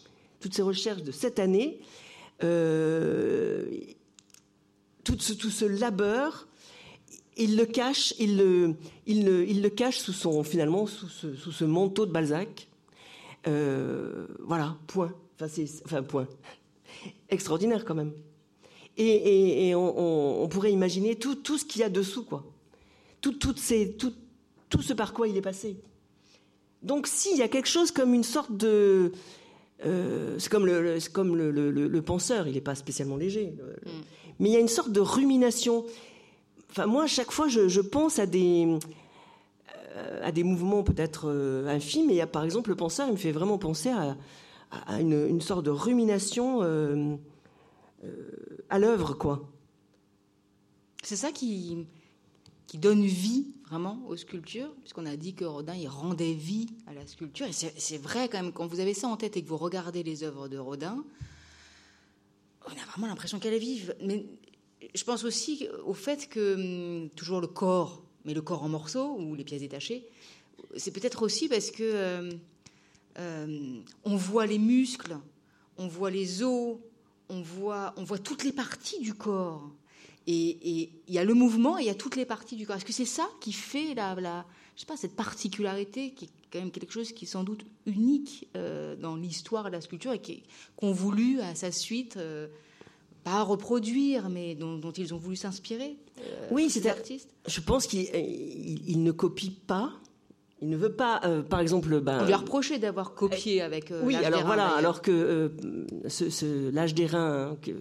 toutes ces recherches de cette année, tout ce, tout ce labeur il le cache, il le, il le, cache sous son, finalement, sous ce, manteau de Balzac. Euh, voilà, point. Enfin, c'est, enfin, point. Extraordinaire quand même. Et, on, pourrait imaginer tout, tout ce qu'il y a dessous, quoi. Tout, toutes ces, tout, tout ce par quoi il est passé. Donc, s'il y a quelque chose comme une sorte de, euh, c'est comme le, comme le, penseur, il n'est pas spécialement léger, mm. mais il y a une sorte de rumination. Enfin, moi, à chaque fois, je, pense à des, euh, à des mouvements peut-être euh, infimes. Et par exemple, le penseur, il me fait vraiment penser à, une, sorte de rumination euh, à l'œuvre, quoi. C'est ça qui, qui donne vie vraiment aux sculptures, puisqu'on a dit que Rodin, il rendait vie à la sculpture. Et c'est vrai quand même, quand vous avez ça en tête et que vous regardez les œuvres de Rodin, on a vraiment l'impression qu'elle est vive. Mais je pense aussi au fait que hum, toujours le corps, mais le corps en morceaux ou les pièces détachées, c'est peut-être aussi parce que hum, hum, on voit les muscles, on voit les os, on voit, on voit toutes les parties du corps. Et il y a le mouvement et il y a toutes les parties du corps. Est-ce que c'est ça qui fait la, la, sais pas, cette particularité qui est quand même quelque chose qui est sans doute unique euh, dans l'histoire de la sculpture et qu'on voulu à sa suite euh, pas à reproduire, mais dont, ils ont voulu s'inspirer. Euh, oui, c'est artistes. Je pense qu'il ne copie pas. Il ne veut pas, euh, par exemple, ben, on lui a reproché d'avoir copié euh, avec. oui, alors voilà, alors que ce, l'âge des reins, hein, que,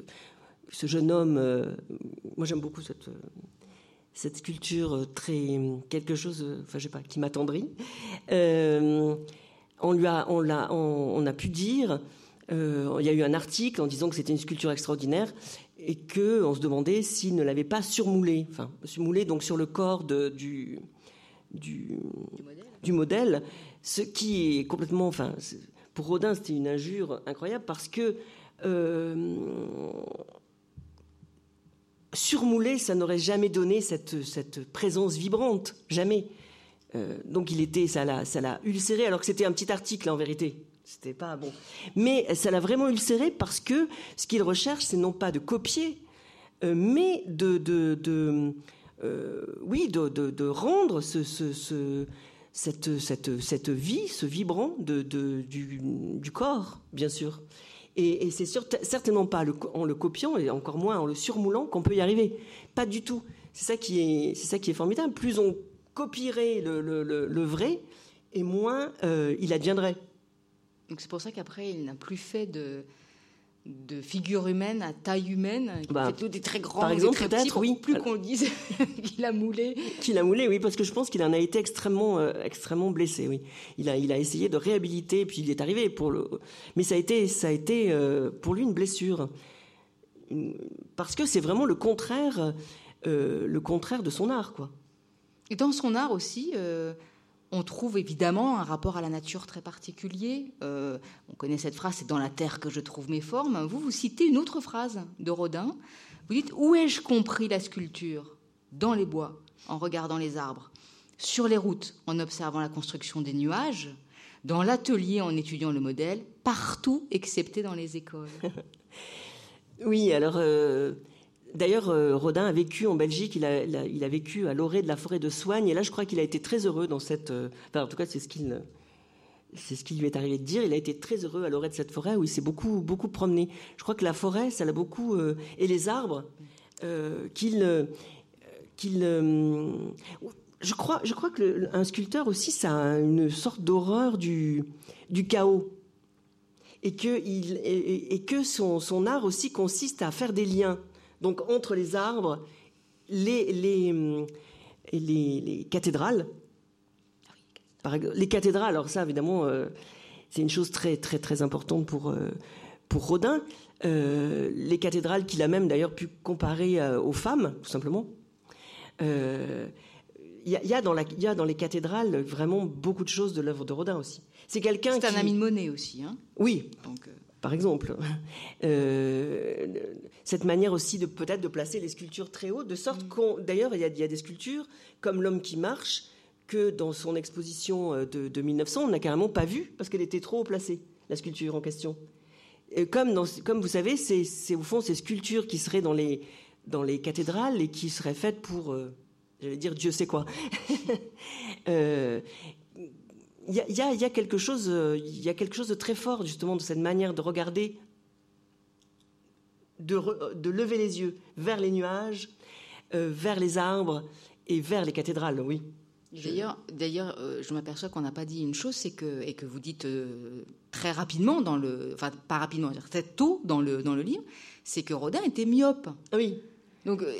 ce jeune homme, moi j'aime beaucoup cette cette sculpture très quelque chose, enfin je sais pas, qui m'attendrit. on lui a, on l'a, on a pu dire euh, il y a eu un article en disant que c'était une sculpture extraordinaire et qu'on se demandait s'il ne l'avait pas surmoulé, enfin surmoulé donc sur le corps du, du, modèle. ce qui est complètement, enfin pour Rodin c'était une injure incroyable parce que euh, surmoulé ça n'aurait jamais donné cette, cette présence vibrante, jamais. Euh, donc il était, ça l'a, ça l'a ulcéré alors que c'était un petit article en vérité. C'était pas bon. Mais ça l'a vraiment ulcéré parce que ce qu'il recherche, c'est non pas de copier, euh, mais de, de, de euh, oui, de, rendre ce, ce, cette, cette, cette vie, ce vibrant du, corps, bien sûr. Et, c'est certainement pas en le copiant, et encore moins en le surmoulant, qu'on peut y arriver. Pas du tout. C'est ça, qui est, ça qui est formidable. Plus on copierait le, vrai, et moins euh, il adviendrait. Donc c'est pour ça qu'après, il n'a plus fait de, de figures humaines à taille humaine, bah, fait des très grands, par exemple, peut-être, oui, plus qu'on le dise qu'il a moulé. Qu'il a moulé, oui, parce que je pense qu'il en a été extrêmement, euh, extrêmement blessé, oui. Il a, il a essayé de réhabiliter, puis il est arrivé pour le, mais ça a été, ça a été euh, pour lui une blessure, parce que c'est vraiment le contraire, euh, le contraire de son art, quoi. Et dans son art aussi. On trouve évidemment un rapport à la nature très particulier. Euh, on connaît cette phrase, c'est dans la terre que je trouve mes formes. Vous, vous citez une autre phrase de Rodin. Vous dites, où ai-je compris la sculpture? Dans les bois, en regardant les arbres. Sur les routes, en observant la construction des nuages. Dans l'atelier, en étudiant le modèle. Partout, excepté dans les écoles. oui, alors... Euh, D'ailleurs, euh, Rodin a vécu en Belgique, il a, vécu à l'orée de la forêt de Soigne, et là, je crois qu'il a été très heureux dans cette. Euh, enfin, en tout cas, c'est ce qu'il. C'est ce lui est arrivé de dire. Il a été très heureux à l'orée de cette forêt où il s'est beaucoup, beaucoup promené. Je crois que la forêt, ça l'a beaucoup. Euh, et les arbres, qu'il. qu'il je crois, je crois qu'un sculpteur aussi, ça a une sorte d'horreur du, du chaos. Et que, il, et, que son, son, art aussi consiste à faire des liens donc entre les arbres, les, les, les, cathédrales. les cathédrales, alors ça évidemment, euh, c'est une chose très très très importante pour, euh, pour Rodin. Euh, les cathédrales qu'il a même d'ailleurs pu comparer aux femmes, tout simplement. Il y, a, dans la, y a dans les cathédrales vraiment beaucoup de choses de l'œuvre de Rodin aussi. C'est quelqu'un C'est un ami de monnaie aussi. Hein oui. Donc, par exemple. Euh, cette manière aussi de peut-être de placer les sculptures très haut, de sorte mm. qu'on. D'ailleurs, il y, a des sculptures comme l'homme qui marche que dans son exposition euh, de, 1900, on n'a carrément pas vu parce qu'elle était trop haut placée, la sculpture en question. comme, dans, comme vous savez, c'est au fond ces sculptures qui seraient dans les, dans les cathédrales et qui seraient faites pour, euh, j'allais dire Dieu sait quoi. il y, a, quelque chose, euh, il y a quelque chose de très fort justement de cette manière de regarder, de, lever les yeux vers les nuages, euh, vers les arbres et vers les cathédrales. Oui. D'ailleurs, d'ailleurs, euh, je m'aperçois qu'on n'a pas dit une chose, c'est que et que vous dites très rapidement dans le, enfin pas rapidement, très tôt dans le dans le livre, c'est que Rodin était myope. Oui. Donc euh,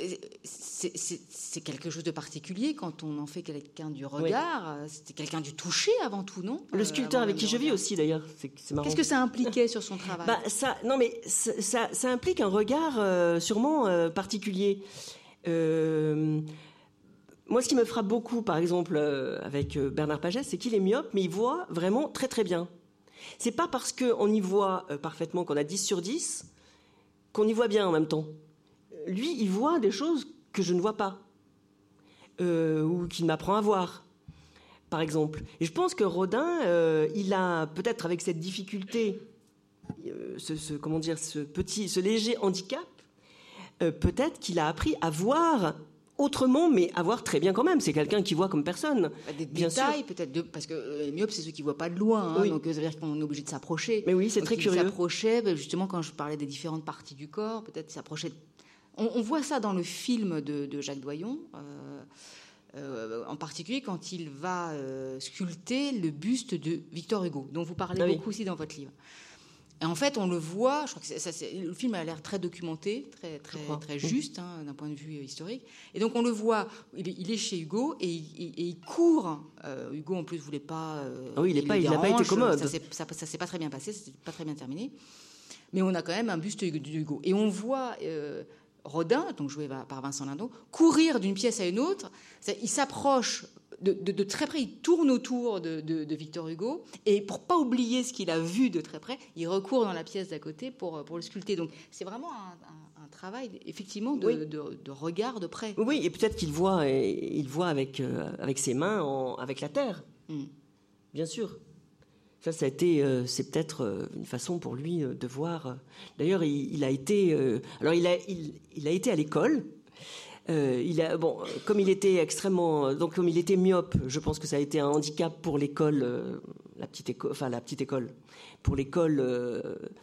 c'est quelque chose de particulier quand on en fait quelqu'un du regard. C'était quelqu'un du toucher avant tout, non? Le sculpteur avec qui je vis aussi d'ailleurs. Qu'est-ce que ça impliquait sur son travail? Bah, ça, Non mais ça, ça, implique un regard euh, sûrement euh, particulier. moi, ce qui me frappe beaucoup, par exemple, avec Bernard Pagès, c'est qu'il est myope, mais il voit vraiment très très bien. C'est pas parce qu'on y voit parfaitement qu'on a 10 sur 10 qu'on y voit bien en même temps lui, il voit des choses que je ne vois pas, euh, ou qu'il m'apprend à voir, par exemple. Et je pense que Rodin, euh, il a peut-être avec cette difficulté, euh, ce, comment dire, ce petit, ce léger handicap, peut-être qu'il a appris à voir autrement, mais à voir très bien quand même. C'est quelqu'un qui voit comme personne. Bah, des bien détails, peut-être, parce que les myopes, c'est ceux qui voient pas de loin, hein, donc ça veut dire qu'on est obligé de s'approcher. Mais oui, c'est très curieux. Il s'approchait, bah, justement, quand je parlais des différentes parties du corps, peut-être s'approchait on, voit ça dans le film de, Jacques Doyon, euh, euh, en particulier quand il va euh, sculpter le buste de Victor Hugo, dont vous parlez ah beaucoup aussi dans votre livre. Et en fait, on le voit, je crois que ça, le film a l'air très documenté, très, très, très juste hein, d'un point de vue historique. Et donc on le voit, il est, chez Hugo et, il court. Hugo en plus voulait pas. Ah oui, il n'a pas, pas, été commode. Ça ne s'est pas très bien passé, ça s'est pas très bien terminé. Mais on a quand même un buste d'Hugo. Et on voit Rodin, donc joué par Vincent Lindon, courir d'une pièce à une autre. Il s'approche de, très près, il tourne autour de, Victor Hugo, et pour pas oublier ce qu'il a vu de très près, il recourt dans la pièce d'à côté pour, le sculpter. Donc c'est vraiment un, travail, effectivement, de, regard de près. Oui, et peut-être qu'il voit, il voit avec, euh, avec ses mains, avec la terre. Mm. Bien sûr. Ça, a été, euh, c'est peut-être euh, une façon pour lui euh, de voir. D'ailleurs, il, a été, alors il a, il, a été à l'école. il a, bon, comme il était extrêmement, donc comme il était myope, je pense que ça a été un handicap pour l'école, la petite école, enfin la petite école, pour l'école,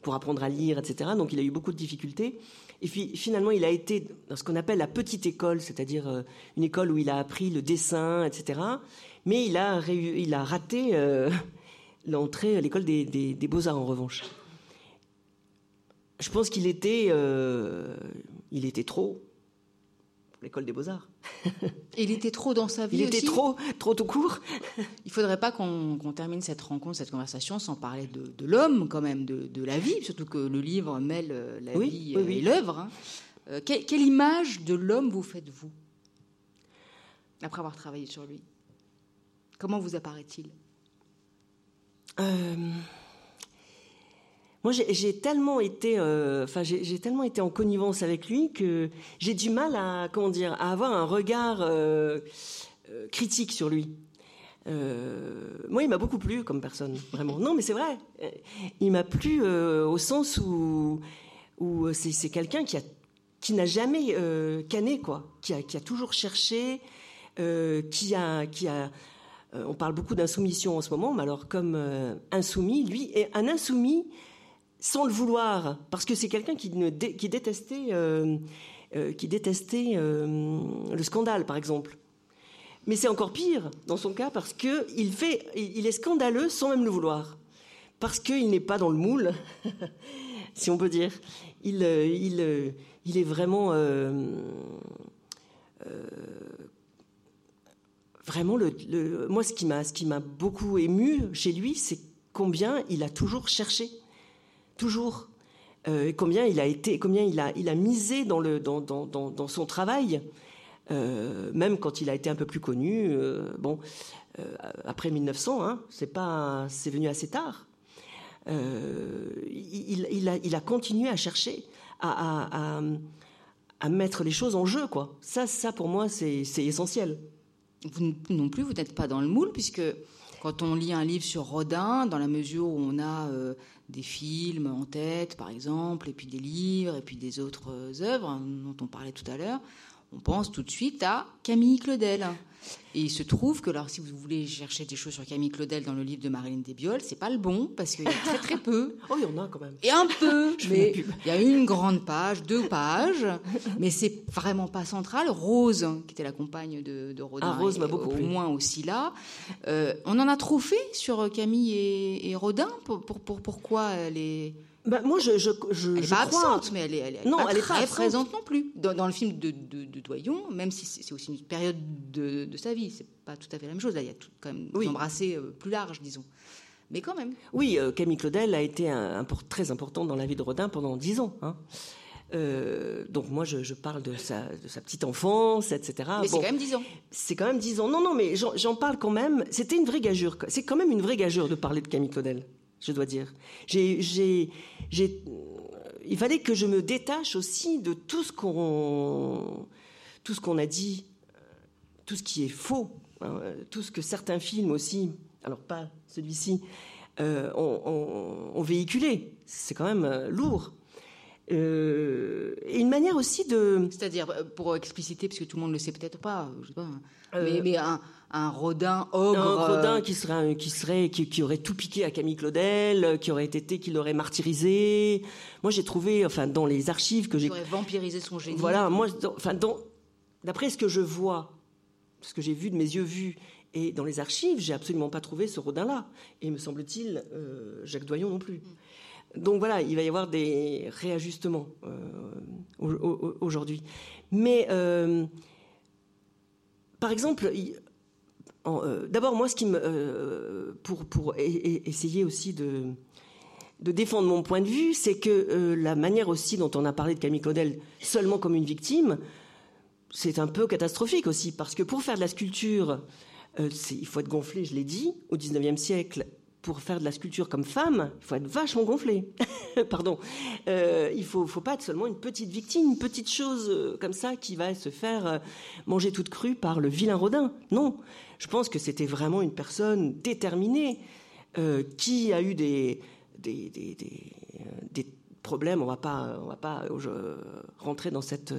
pour apprendre à lire, etc. Donc il a eu beaucoup de difficultés. Et puis finalement, il a été dans ce qu'on appelle la petite école, c'est-à-dire une école où il a appris le dessin, etc. Mais il a, il a raté l'entrée à l'école des, beaux-arts en revanche. Je pense qu'il était, euh, il était trop pour l'école des beaux-arts. il était trop dans sa vie Il était trop, trop tout court. il faudrait pas qu'on termine cette rencontre, cette conversation sans parler de, l'homme quand même, de, la vie, surtout que le livre mêle euh, la vie euh, et l'œuvre. Hein. quelle image de l'homme vous faites-vous après avoir travaillé sur lui? Comment vous apparaît-il? Moi, j'ai tellement été, euh, j'ai tellement été en connivence avec lui que j'ai du mal à, comment dire, à avoir un regard euh, critique sur lui. moi, il m'a beaucoup plu comme personne, vraiment. Non, mais c'est vrai. Il m'a plu au sens où, où c'est quelqu'un qui a, qui n'a jamais canné, quoi, qui a, qui a toujours cherché, qui a, qui a euh, on parle beaucoup d'insoumission en ce moment, mais alors comme euh, insoumis, lui est un insoumis sans le vouloir, parce que c'est quelqu'un qui, détestait, euh, le scandale, par exemple. Mais c'est encore pire dans son cas parce que il est scandaleux sans même le vouloir, parce qu'il n'est pas dans le moule, si on peut dire. Il est vraiment vraiment, moi, ce qui m'a, beaucoup ému chez lui, c'est combien il a toujours cherché, toujours, euh, combien il a été, combien il a, misé dans son travail, euh, même quand il a été un peu plus connu. Euh, bon, après 1900, hein, c'est pas, c'est venu assez tard. Il, a, continué à chercher, à, mettre les choses en jeu, quoi. Ça, ça pour moi, c'est essentiel vous non plus, vous n'êtes pas dans le moule, puisque quand on lit un livre sur Rodin, dans la mesure où on a euh, des films en tête, par exemple, et puis des livres, et puis des autres euh, œuvres hein, dont on parlait tout à l'heure, on pense tout de suite à Camille Claudel. Et il se trouve que, alors, si vous voulez chercher des choses sur Camille Claudel dans le livre de Marilyn Desbioles, c'est pas le bon, parce qu'il y a très très peu. oh, il y en a quand même. Et un peu, mais il y a une grande page, deux pages, mais c'est vraiment pas central. Rose, qui était la compagne de, de Rodin, ah, Rose m'a beaucoup au moins aussi là. Euh, on en a trop fait sur Camille et, Rodin? Pour, pour, pourquoi elle est bah, moi, je, je, je, elle est pas crois. absente, mais elle est, elle est non, pas elle très présente non plus. Dans, le film de, de, Doyon, même si c'est aussi une période de, de sa vie, c'est pas tout à fait la même chose. Là, il y a tout, quand même oui. embrassé euh, plus large, disons. Mais quand même. Oui, euh, Camille Claudel a été un, très important dans la vie de Rodin pendant dix ans. Hein. Euh, donc moi, je, parle de sa, de sa, petite enfance, etc. Mais c'est quand même dix ans. C'est quand même dix ans. Non, non, mais j'en parle quand même. C'était une vraie gageure. C'est quand même une vraie gageure de parler de Camille Claudel je dois dire. il fallait que je me détache aussi de tout ce qu'on, tout ce qu'on a dit, tout ce qui est faux, hein, tout ce que certains films aussi, alors pas celui-ci, euh, ont, véhiculé. C'est quand même euh, lourd. Euh, et une manière aussi de. C'est-à-dire, pour expliciter, parce que tout le monde ne le sait peut-être pas, je sais pas, mais, mais un, un Rodin ogre. Un Rodin qui serait, qui serait, qui, aurait tout piqué à Camille Claudel, qui aurait été, qui l'aurait martyrisé. Moi, j'ai trouvé, enfin, dans les archives que j'ai. Qui aurait vampirisé son génie. Voilà, moi, enfin, d'après ce que je vois, ce que j'ai vu de mes yeux vus, et dans les archives, j'ai absolument pas trouvé ce Rodin-là. Et me semble-t-il, euh, Jacques Doyon non plus. Donc voilà, il va y avoir des réajustements euh, aujourd'hui. Mais euh, par exemple, euh, d'abord, moi, ce qui me, euh, pour, pour essayer aussi de, défendre mon point de vue, c'est que euh, la manière aussi dont on a parlé de Camille Claudel seulement comme une victime, c'est un peu catastrophique aussi, parce que pour faire de la sculpture, il faut être gonflé, je l'ai dit, au XIXe siècle, pour faire de la sculpture comme femme, il faut être vachement gonflé. Pardon. Euh, il faut, faut pas être seulement une petite victime, une petite chose euh, comme ça qui va se faire euh, manger toute crue par le vilain Rodin. Non. Je pense que c'était vraiment une personne déterminée qui a eu des, des, problème, on va pas, on va pas rentrer dans cette,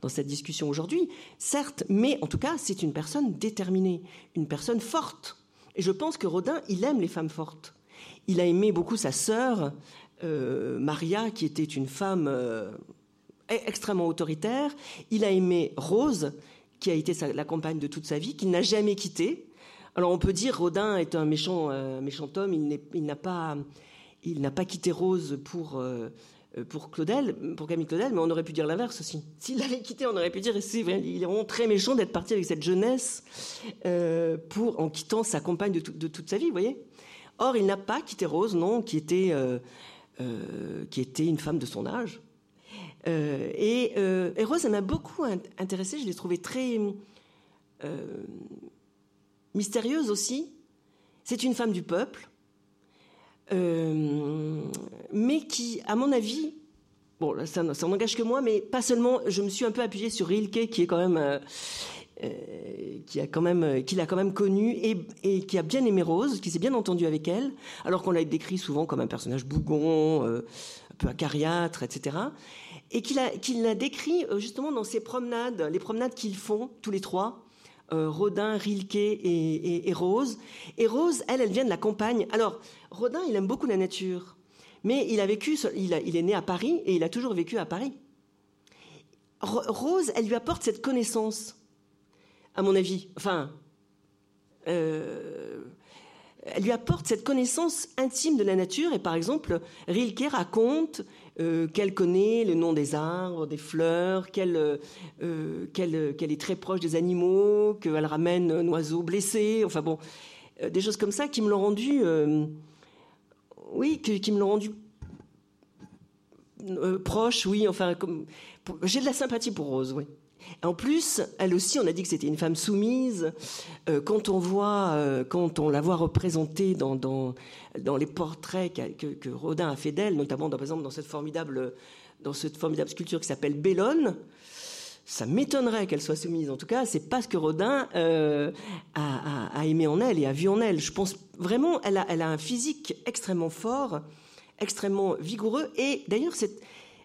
dans cette discussion aujourd'hui, certes, mais en tout cas, c'est une personne déterminée, une personne forte. Et je pense que Rodin, il aime les femmes fortes. Il a aimé beaucoup sa sœur, Maria, qui était une femme extrêmement autoritaire. Il a aimé Rose, qui a été la compagne de toute sa vie, qu'il n'a jamais quittée. Alors on peut dire Rodin est un méchant, euh, méchant homme, il n'a pas, il n'a pas quitté Rose pour, euh, pour Claudel, pour Camille Claudel, mais on aurait pu dire l'inverse aussi. S'il l'avait quitté, on aurait pu dire c'est il est vraiment très méchant d'être parti avec cette jeunesse euh, pour en quittant sa compagne de, toute sa vie, voyez. Or il n'a pas quitté Rose, non, qui était qui était une femme de son âge. Euh, euh, et, Rose, elle m'a beaucoup intéressée. Je l'ai trouvée très euh, mystérieuse aussi. C'est une femme du peuple, mais qui, à mon avis, bon, ça, n'engage que moi, mais pas seulement. Je me suis un peu appuyée sur Rilke, qui est quand même. qui a quand même, qui l'a quand même connue et, qui a bien aimé Rose, qui s'est bien entendu avec elle, alors qu'on l'a décrit souvent comme un personnage bougon, un peu acariâtre, etc et qu'il a, décrit euh, justement dans ses promenades, les promenades qu'ils font tous les trois, euh, Rodin, Rilke et, Rose. Et Rose, elle, elle vient de la campagne. Alors, Rodin, il aime beaucoup la nature, mais il a vécu, il, est né à Paris et il a toujours vécu à Paris. Rose, elle lui apporte cette connaissance, à mon avis. Enfin, euh, elle lui apporte cette connaissance intime de la nature. Et par exemple, Rilke raconte euh, qu'elle connaît le nom des arbres, des fleurs, qu'elle euh, euh, est très proche des animaux, qu'elle ramène un oiseau blessé, enfin bon, des choses comme ça qui me l'ont rendu, oui, qui, me l'ont rendu proche, oui, enfin, j'ai de la sympathie pour Rose, oui. En plus, elle aussi, on a dit que c'était une femme soumise. Euh, quand on voit, euh, quand on la voit représentée dans, dans, les portraits que, Rodin a fait d'elle, notamment par exemple dans cette formidable, dans cette formidable sculpture qui s'appelle Bellone, ça m'étonnerait qu'elle soit soumise. En tout cas, c'est pas ce que Rodin euh, a, aimé en elle et a vu en elle. Je pense vraiment, elle a, elle a un physique extrêmement fort, extrêmement vigoureux. Et d'ailleurs,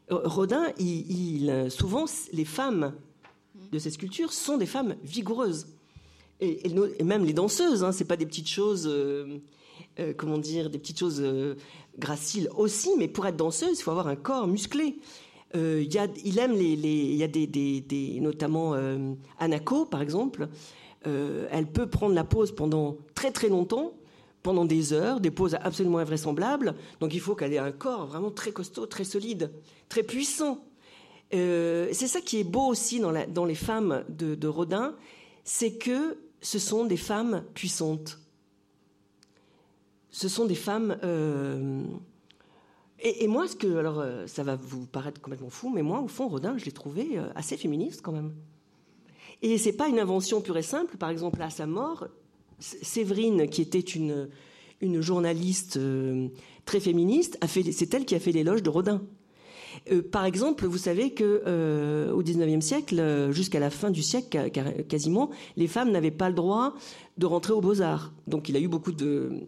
Rodin, il, souvent, les femmes de ces sculptures sont des femmes vigoureuses. Et, même les danseuses, hein, c'est pas des petites choses, euh, euh, comment dire, des petites choses euh, graciles aussi, mais pour être danseuse, il faut avoir un corps musclé. Il aime les, il y a des, notamment Anako par exemple. elle peut prendre la pose pendant très très longtemps, pendant des heures, des poses absolument invraisemblables. Donc il faut qu'elle ait un corps vraiment très costaud, très solide, très puissant. Euh, c'est ça qui est beau aussi dans, les femmes de, Rodin, c'est que ce sont des femmes puissantes. Ce sont des femmes. Euh, et, moi, que alors, euh, ça va vous paraître complètement fou, mais moi, au fond, Rodin, je l'ai trouvé assez féministe quand même. Et c'est pas une invention pure et simple. Par exemple, à sa mort, Séverine, qui était une journaliste très féministe, c'est elle qui a fait l'éloge de Rodin. Euh, par exemple, vous savez que euh, au XIXe siècle, euh, jusqu'à la fin du siècle quasiment, les femmes n'avaient pas le droit de rentrer aux beaux-arts. Donc il a eu beaucoup de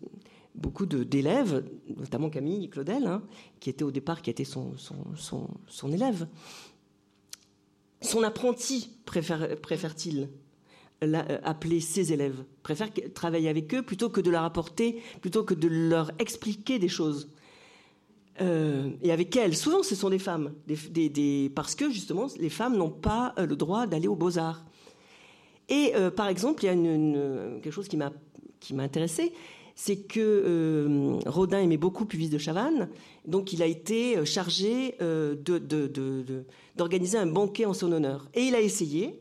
beaucoup d'élèves, notamment Camille Claudel, hein, qui était au départ qui était son, son, son, élève. Son apprenti préfère-t-il appeler ses élèves, préfère travailler avec eux plutôt que de leur apporter, plutôt que de leur expliquer des choses? Euh, et avec elles, souvent ce sont des femmes, parce que justement les femmes n'ont pas euh, le droit d'aller aux beaux-arts. Et euh, par exemple, il y a quelque chose qui m'a intéressé, c'est que Rodin aimait beaucoup Puvis de Chavannes, donc il a été chargé d'organiser un banquet en son honneur. Et il a essayé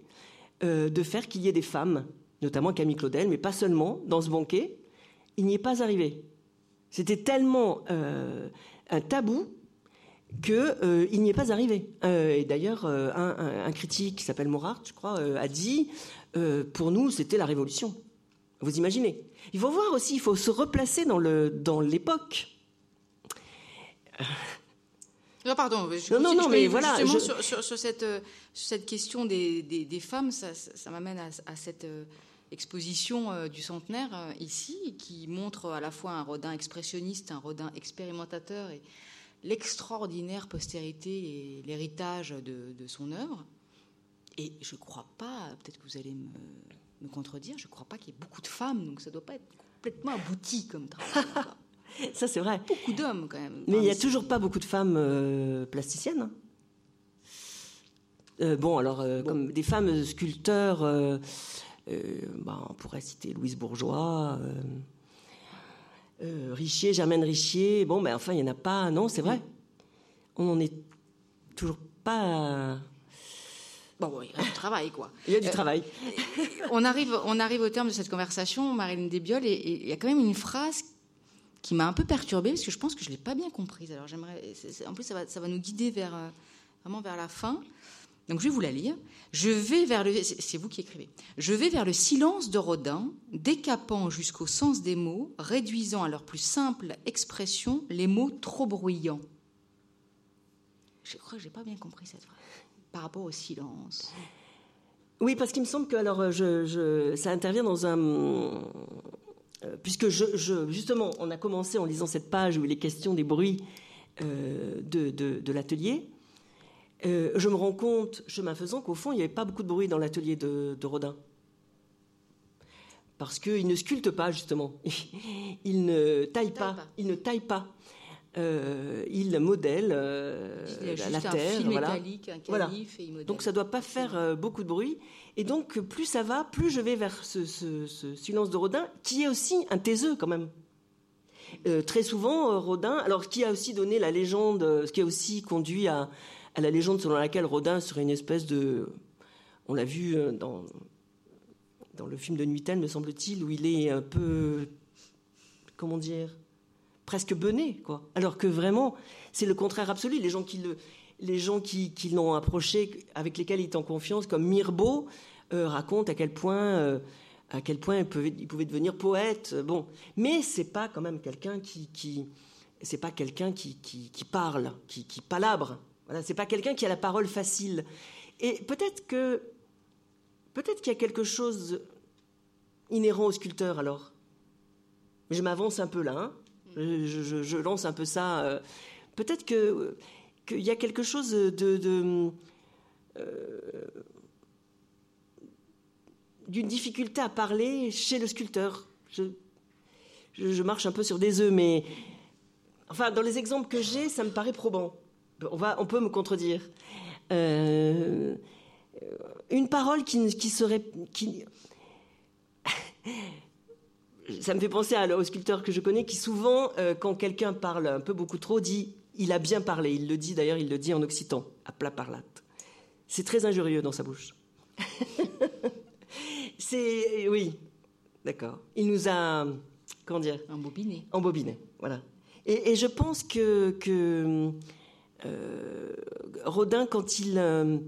de faire qu'il y ait des femmes, notamment Camille Claudel, mais pas seulement, dans ce banquet. Il n'y est pas arrivé. C'était tellement un tabou qu'il euh, n'y est pas arrivé. Euh, et d'ailleurs, euh, un, critique qui s'appelle Morard, je crois, a dit pour nous, c'était la révolution. Vous imaginez Il faut voir aussi, il faut se replacer dans le dans l'époque. Non, pardon. non, non, non mais voilà. Justement, sur, sur, cette, cette question des, des, femmes, ça, ça, m'amène à, à, cette exposition du centenaire ici, qui montre à la fois un Rodin expressionniste, un Rodin expérimentateur et l'extraordinaire postérité et l'héritage de, son œuvre. Et je ne crois pas, peut-être que vous allez me, contredire, je ne crois pas qu'il y ait beaucoup de femmes, donc ça ne doit pas être complètement abouti comme travail. ça, c'est vrai. Beaucoup d'hommes, quand même. Mais il n'y a toujours pas beaucoup de femmes euh, plasticiennes. Hein. Euh, bon, alors, euh, comme des femmes sculpteurs, bah, on pourrait citer Louise Bourgeois, Richier, Germaine Richier. Bon, mais enfin, il n'y en a pas. Non, c'est vrai. On n'en est toujours pas. Bon, il y a du travail, quoi. Il y a du travail. on, arrive, on arrive au terme de cette conversation, Marilyn Desbioles, et il y a quand même une phrase qui m'a un peu perturbée parce que je pense que je l'ai pas bien comprise. Alors j'aimerais, en plus ça va, ça va nous guider vers euh, vraiment vers la fin. Donc je vais vous la lire. Je vais vers le, c'est vous qui écrivez. Je vais vers le silence de Rodin, décapant jusqu'au sens des mots, réduisant à leur plus simple expression les mots trop bruyants. Je crois que j'ai pas bien compris cette phrase par rapport au silence. Oui, parce qu'il me semble que alors ça intervient dans un euh, puisque justement, on a commencé en lisant cette page où il est question des bruits euh, de, l'atelier. Euh, je me rends compte, chemin faisant, qu'au fond, il n'y avait pas beaucoup de bruit dans l'atelier de, Rodin. Parce qu'il ne sculpte pas, justement. il ne taille, pas. Il ne taille pas. il modèle la terre. voilà. voilà. Donc ça ne doit pas faire beaucoup de bruit. Et donc, plus ça va, plus je vais vers ce, silence de Rodin, qui est aussi un taiseux quand même. Euh, très souvent, euh, Rodin, alors qui a aussi donné la légende, ce qui a aussi conduit à, la légende selon laquelle Rodin serait une espèce de, on l'a vu euh, dans, dans le film de Nuitel, me semble-t-il, où il est un peu, comment dire, presque bené, quoi. Alors que vraiment, c'est le contraire absolu. Les gens qui le, les gens qui, l'ont approché, avec lesquels il est en confiance, comme Mirbeau, euh, racontent à quel point, euh, à quel point il pouvait, devenir poète. Bon, mais c'est pas quand même quelqu'un qui, c'est pas quelqu'un qui, parle, qui, qui palabre. Voilà, c'est pas quelqu'un qui a la parole facile. Et peut-être que, peut-être qu'il y a quelque chose inhérent au sculpteur alors. Je m'avance un peu là. Hein. Je, lance un peu ça. Euh, peut-être qu'il y a quelque chose euh, d'une difficulté à parler chez le sculpteur. Je, marche un peu sur des œufs, mais enfin, dans les exemples que j'ai, ça me paraît probant. On, va, on peut me contredire. Euh, une parole qui, qui serait. Qui... ça me fait penser au sculpteur que je connais qui souvent, euh, quand quelqu'un parle un peu beaucoup trop, dit il a bien parlé. Il le dit d'ailleurs, il le dit en occitan, à plat parlate. C'est très injurieux dans sa bouche. c'est oui, d'accord. Il nous a comment dire? Embobiné. Embobiné, voilà. Et, je pense que, que Rodin, quand il euh,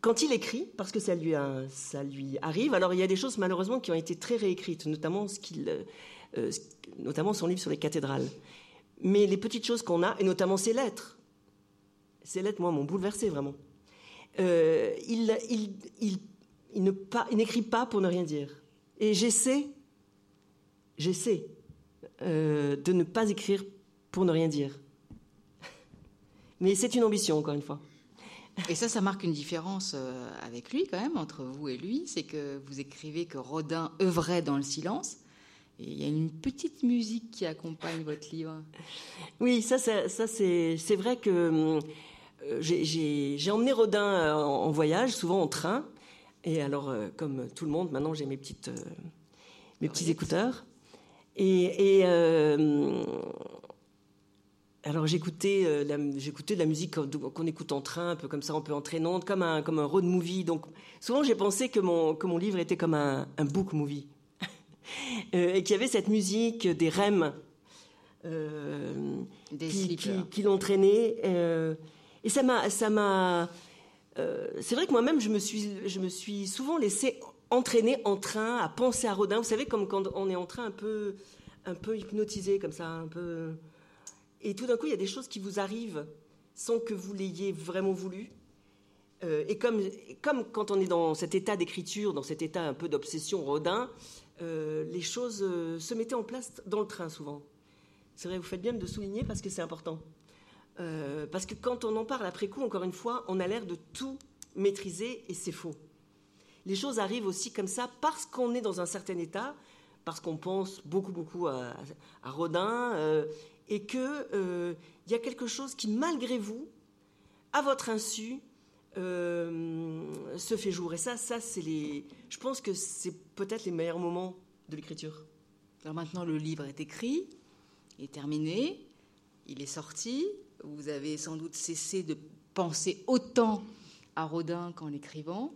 quand il écrit, parce que ça lui, ça lui arrive, alors il y a des choses malheureusement qui ont été très réécrites, notamment, ce qu'il, euh, notamment son livre sur les cathédrales. Mais les petites choses qu'on a, et notamment ces lettres, ces lettres, moi, m'ont bouleversé vraiment. Euh, il, il, il, il, ne n'écrit pas pour ne rien dire. Et j'essaie, j'essaie euh, de ne pas écrire pour ne rien dire. Mais c'est une ambition, encore une fois. Et ça, ça marque une différence euh, avec lui, quand même, entre vous et lui. C'est que vous écrivez que Rodin œuvrait dans le silence. Et il y a une petite musique qui accompagne votre livre. Oui, ça, ça, c'est vrai que euh, j'ai emmené Rodin euh, en, voyage, souvent en train. Et alors, euh, comme tout le monde, maintenant j'ai mes, petites, mes petits écouteurs. Et, alors j'écoutais j'écoutais de la musique qu'on écoute en train, un peu comme ça, un peu entraînante, comme un, comme un road movie. Donc souvent j'ai pensé que mon, que mon livre était comme un, un book movie. Euh, et qu'il y avait cette musique des REM euh, qui, qui, l'entraînait. Euh, et ça m'a, ça m'a. c'est vrai que moi-même, je me suis, je me suis souvent laissé entraîner en train à penser à Rodin. Vous savez, comme quand on est en train un peu, un peu hypnotisé comme ça, un peu. Et tout d'un coup, il y a des choses qui vous arrivent sans que vous l'ayez vraiment voulu. et comme, quand on est dans cet état d'écriture, dans cet état un peu d'obsession Rodin, euh, les choses euh, se mettaient en place dans le train souvent. C'est vrai, vous faites bien de souligner parce que c'est important. Euh, parce que quand on en parle après coup, encore une fois, on a l'air de tout maîtriser et c'est faux. Les choses arrivent aussi comme ça parce qu'on est dans un certain état, parce qu'on pense beaucoup, beaucoup à, Rodin, euh, et qu'il euh, y a quelque chose qui, malgré vous, à votre insu, se fait jour. Et ça, ça c'est les. Je pense que c'est peut-être les meilleurs moments de l'écriture. Alors maintenant, le livre est écrit, est terminé, il est sorti. Vous avez sans doute cessé de penser autant à Rodin qu'en l'écrivant.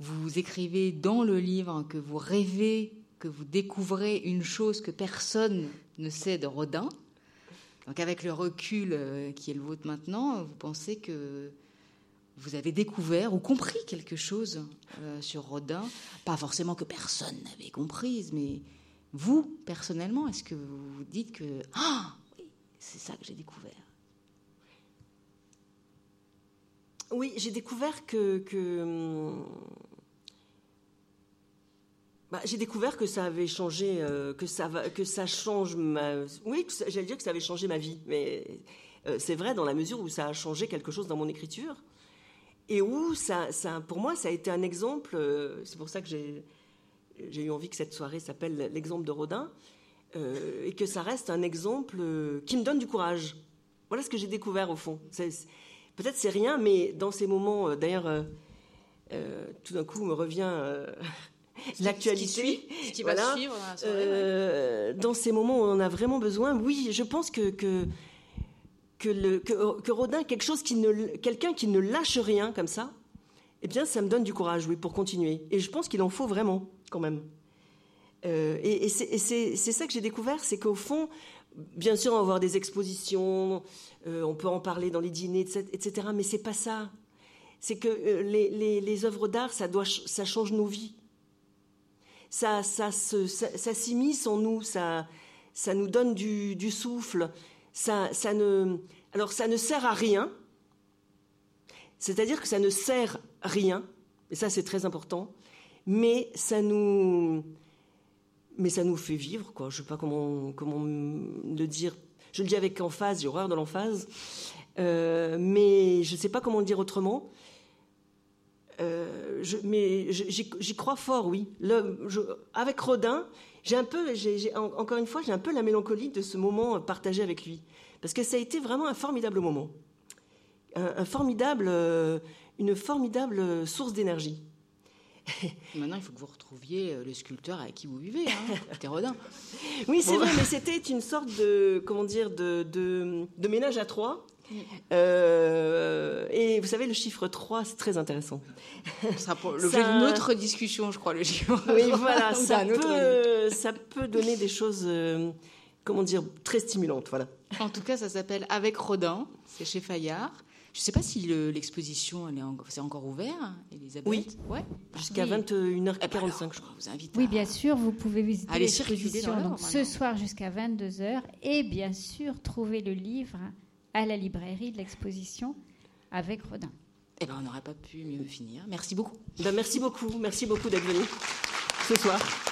Vous écrivez dans le livre que vous rêvez, que vous découvrez une chose que personne ne sait de Rodin. Donc avec le recul euh, qui est le vôtre maintenant, vous pensez que vous avez découvert ou compris quelque chose euh, sur Rodin, pas forcément que personne n'avait comprise, mais vous, personnellement, est-ce que vous vous dites que ah, oui, c'est ça que j'ai découvert Oui, j'ai découvert que, hum, bah, j'ai découvert que ça avait changé, euh, que ça change ma. Oui, j'allais dire que ça avait changé ma vie, mais euh, c'est vrai dans la mesure où ça a changé quelque chose dans mon écriture et où ça, pour moi, ça a été un exemple. Euh, c'est pour ça que j'ai eu envie que cette soirée s'appelle l'exemple de Rodin, et que ça reste un exemple qui me donne du courage. Voilà ce que j'ai découvert au fond. Peut-être c'est rien, mais dans ces moments, d'ailleurs, tout d'un coup me revient l'actualité. Ce qui, va suivre dans ces moments où on en a vraiment besoin, oui, je pense que, que, que, le, que, que Rodin, quelque chose qui ne, quelqu'un qui ne lâche rien comme ça, eh bien, ça me donne du courage, oui, pour continuer. Et je pense qu'il en faut vraiment quand même. Euh, et, c'est ça que j'ai découvert, c'est qu'au fond, bien sûr, on va avoir des expositions, euh, on peut en parler dans les dîners, etc. Mais c'est pas ça. C'est que euh, les, les, œuvres d'art, ça, doit, ça change nos vies. Ça, ça, ça, s'immisce en nous, ça, ça nous donne du, souffle. Ça, ça ne, alors, ça ne sert à rien. C'est-à-dire que ça ne sert rien. Et ça, c'est très important mais ça nous, mais ça nous fait vivre, quoi. Je sais pas comment, comment le dire. Je le dis avec emphase, j'ai horreur de l'emphase, euh, mais je ne sais pas comment le dire autrement. Euh, je, mais j'y crois fort, oui. Le, avec Rodin, j'ai un peu, encore une fois, j'ai un peu la mélancolie de ce moment partagé avec lui, parce que ça a été vraiment un formidable moment, un formidable, euh, une formidable source d'énergie. Maintenant, il faut que vous retrouviez euh, le sculpteur avec qui vous vivez, hein, Rodin. Oui, c'est vrai, mais c'était une sorte de, comment dire, de, de, ménage à trois. Euh, et vous savez, le chiffre 3, c'est très intéressant. Ce sera pour l'objet d'une autre discussion, je crois, le chiffre. Oui, voilà, ça, peut, ça peut donner des choses, euh, comment dire, très stimulantes. Voilà. En tout cas, ça s'appelle Avec Rodin, c'est chez Fayard. Je ne sais pas si l'exposition est, c'est encore ouvert, Elisabeth? Oui, ouais. jusqu'à 21h45, eh ben je crois. Vous invite oui, bien sûr, vous pouvez visiter l'exposition ce soir jusqu'à 22h et bien sûr trouver le livre à la librairie de l'exposition avec Rodin. Eh ben, on n'aurait pas pu mieux finir. Merci beaucoup. Ben, merci beaucoup, merci beaucoup d'être venu ce soir.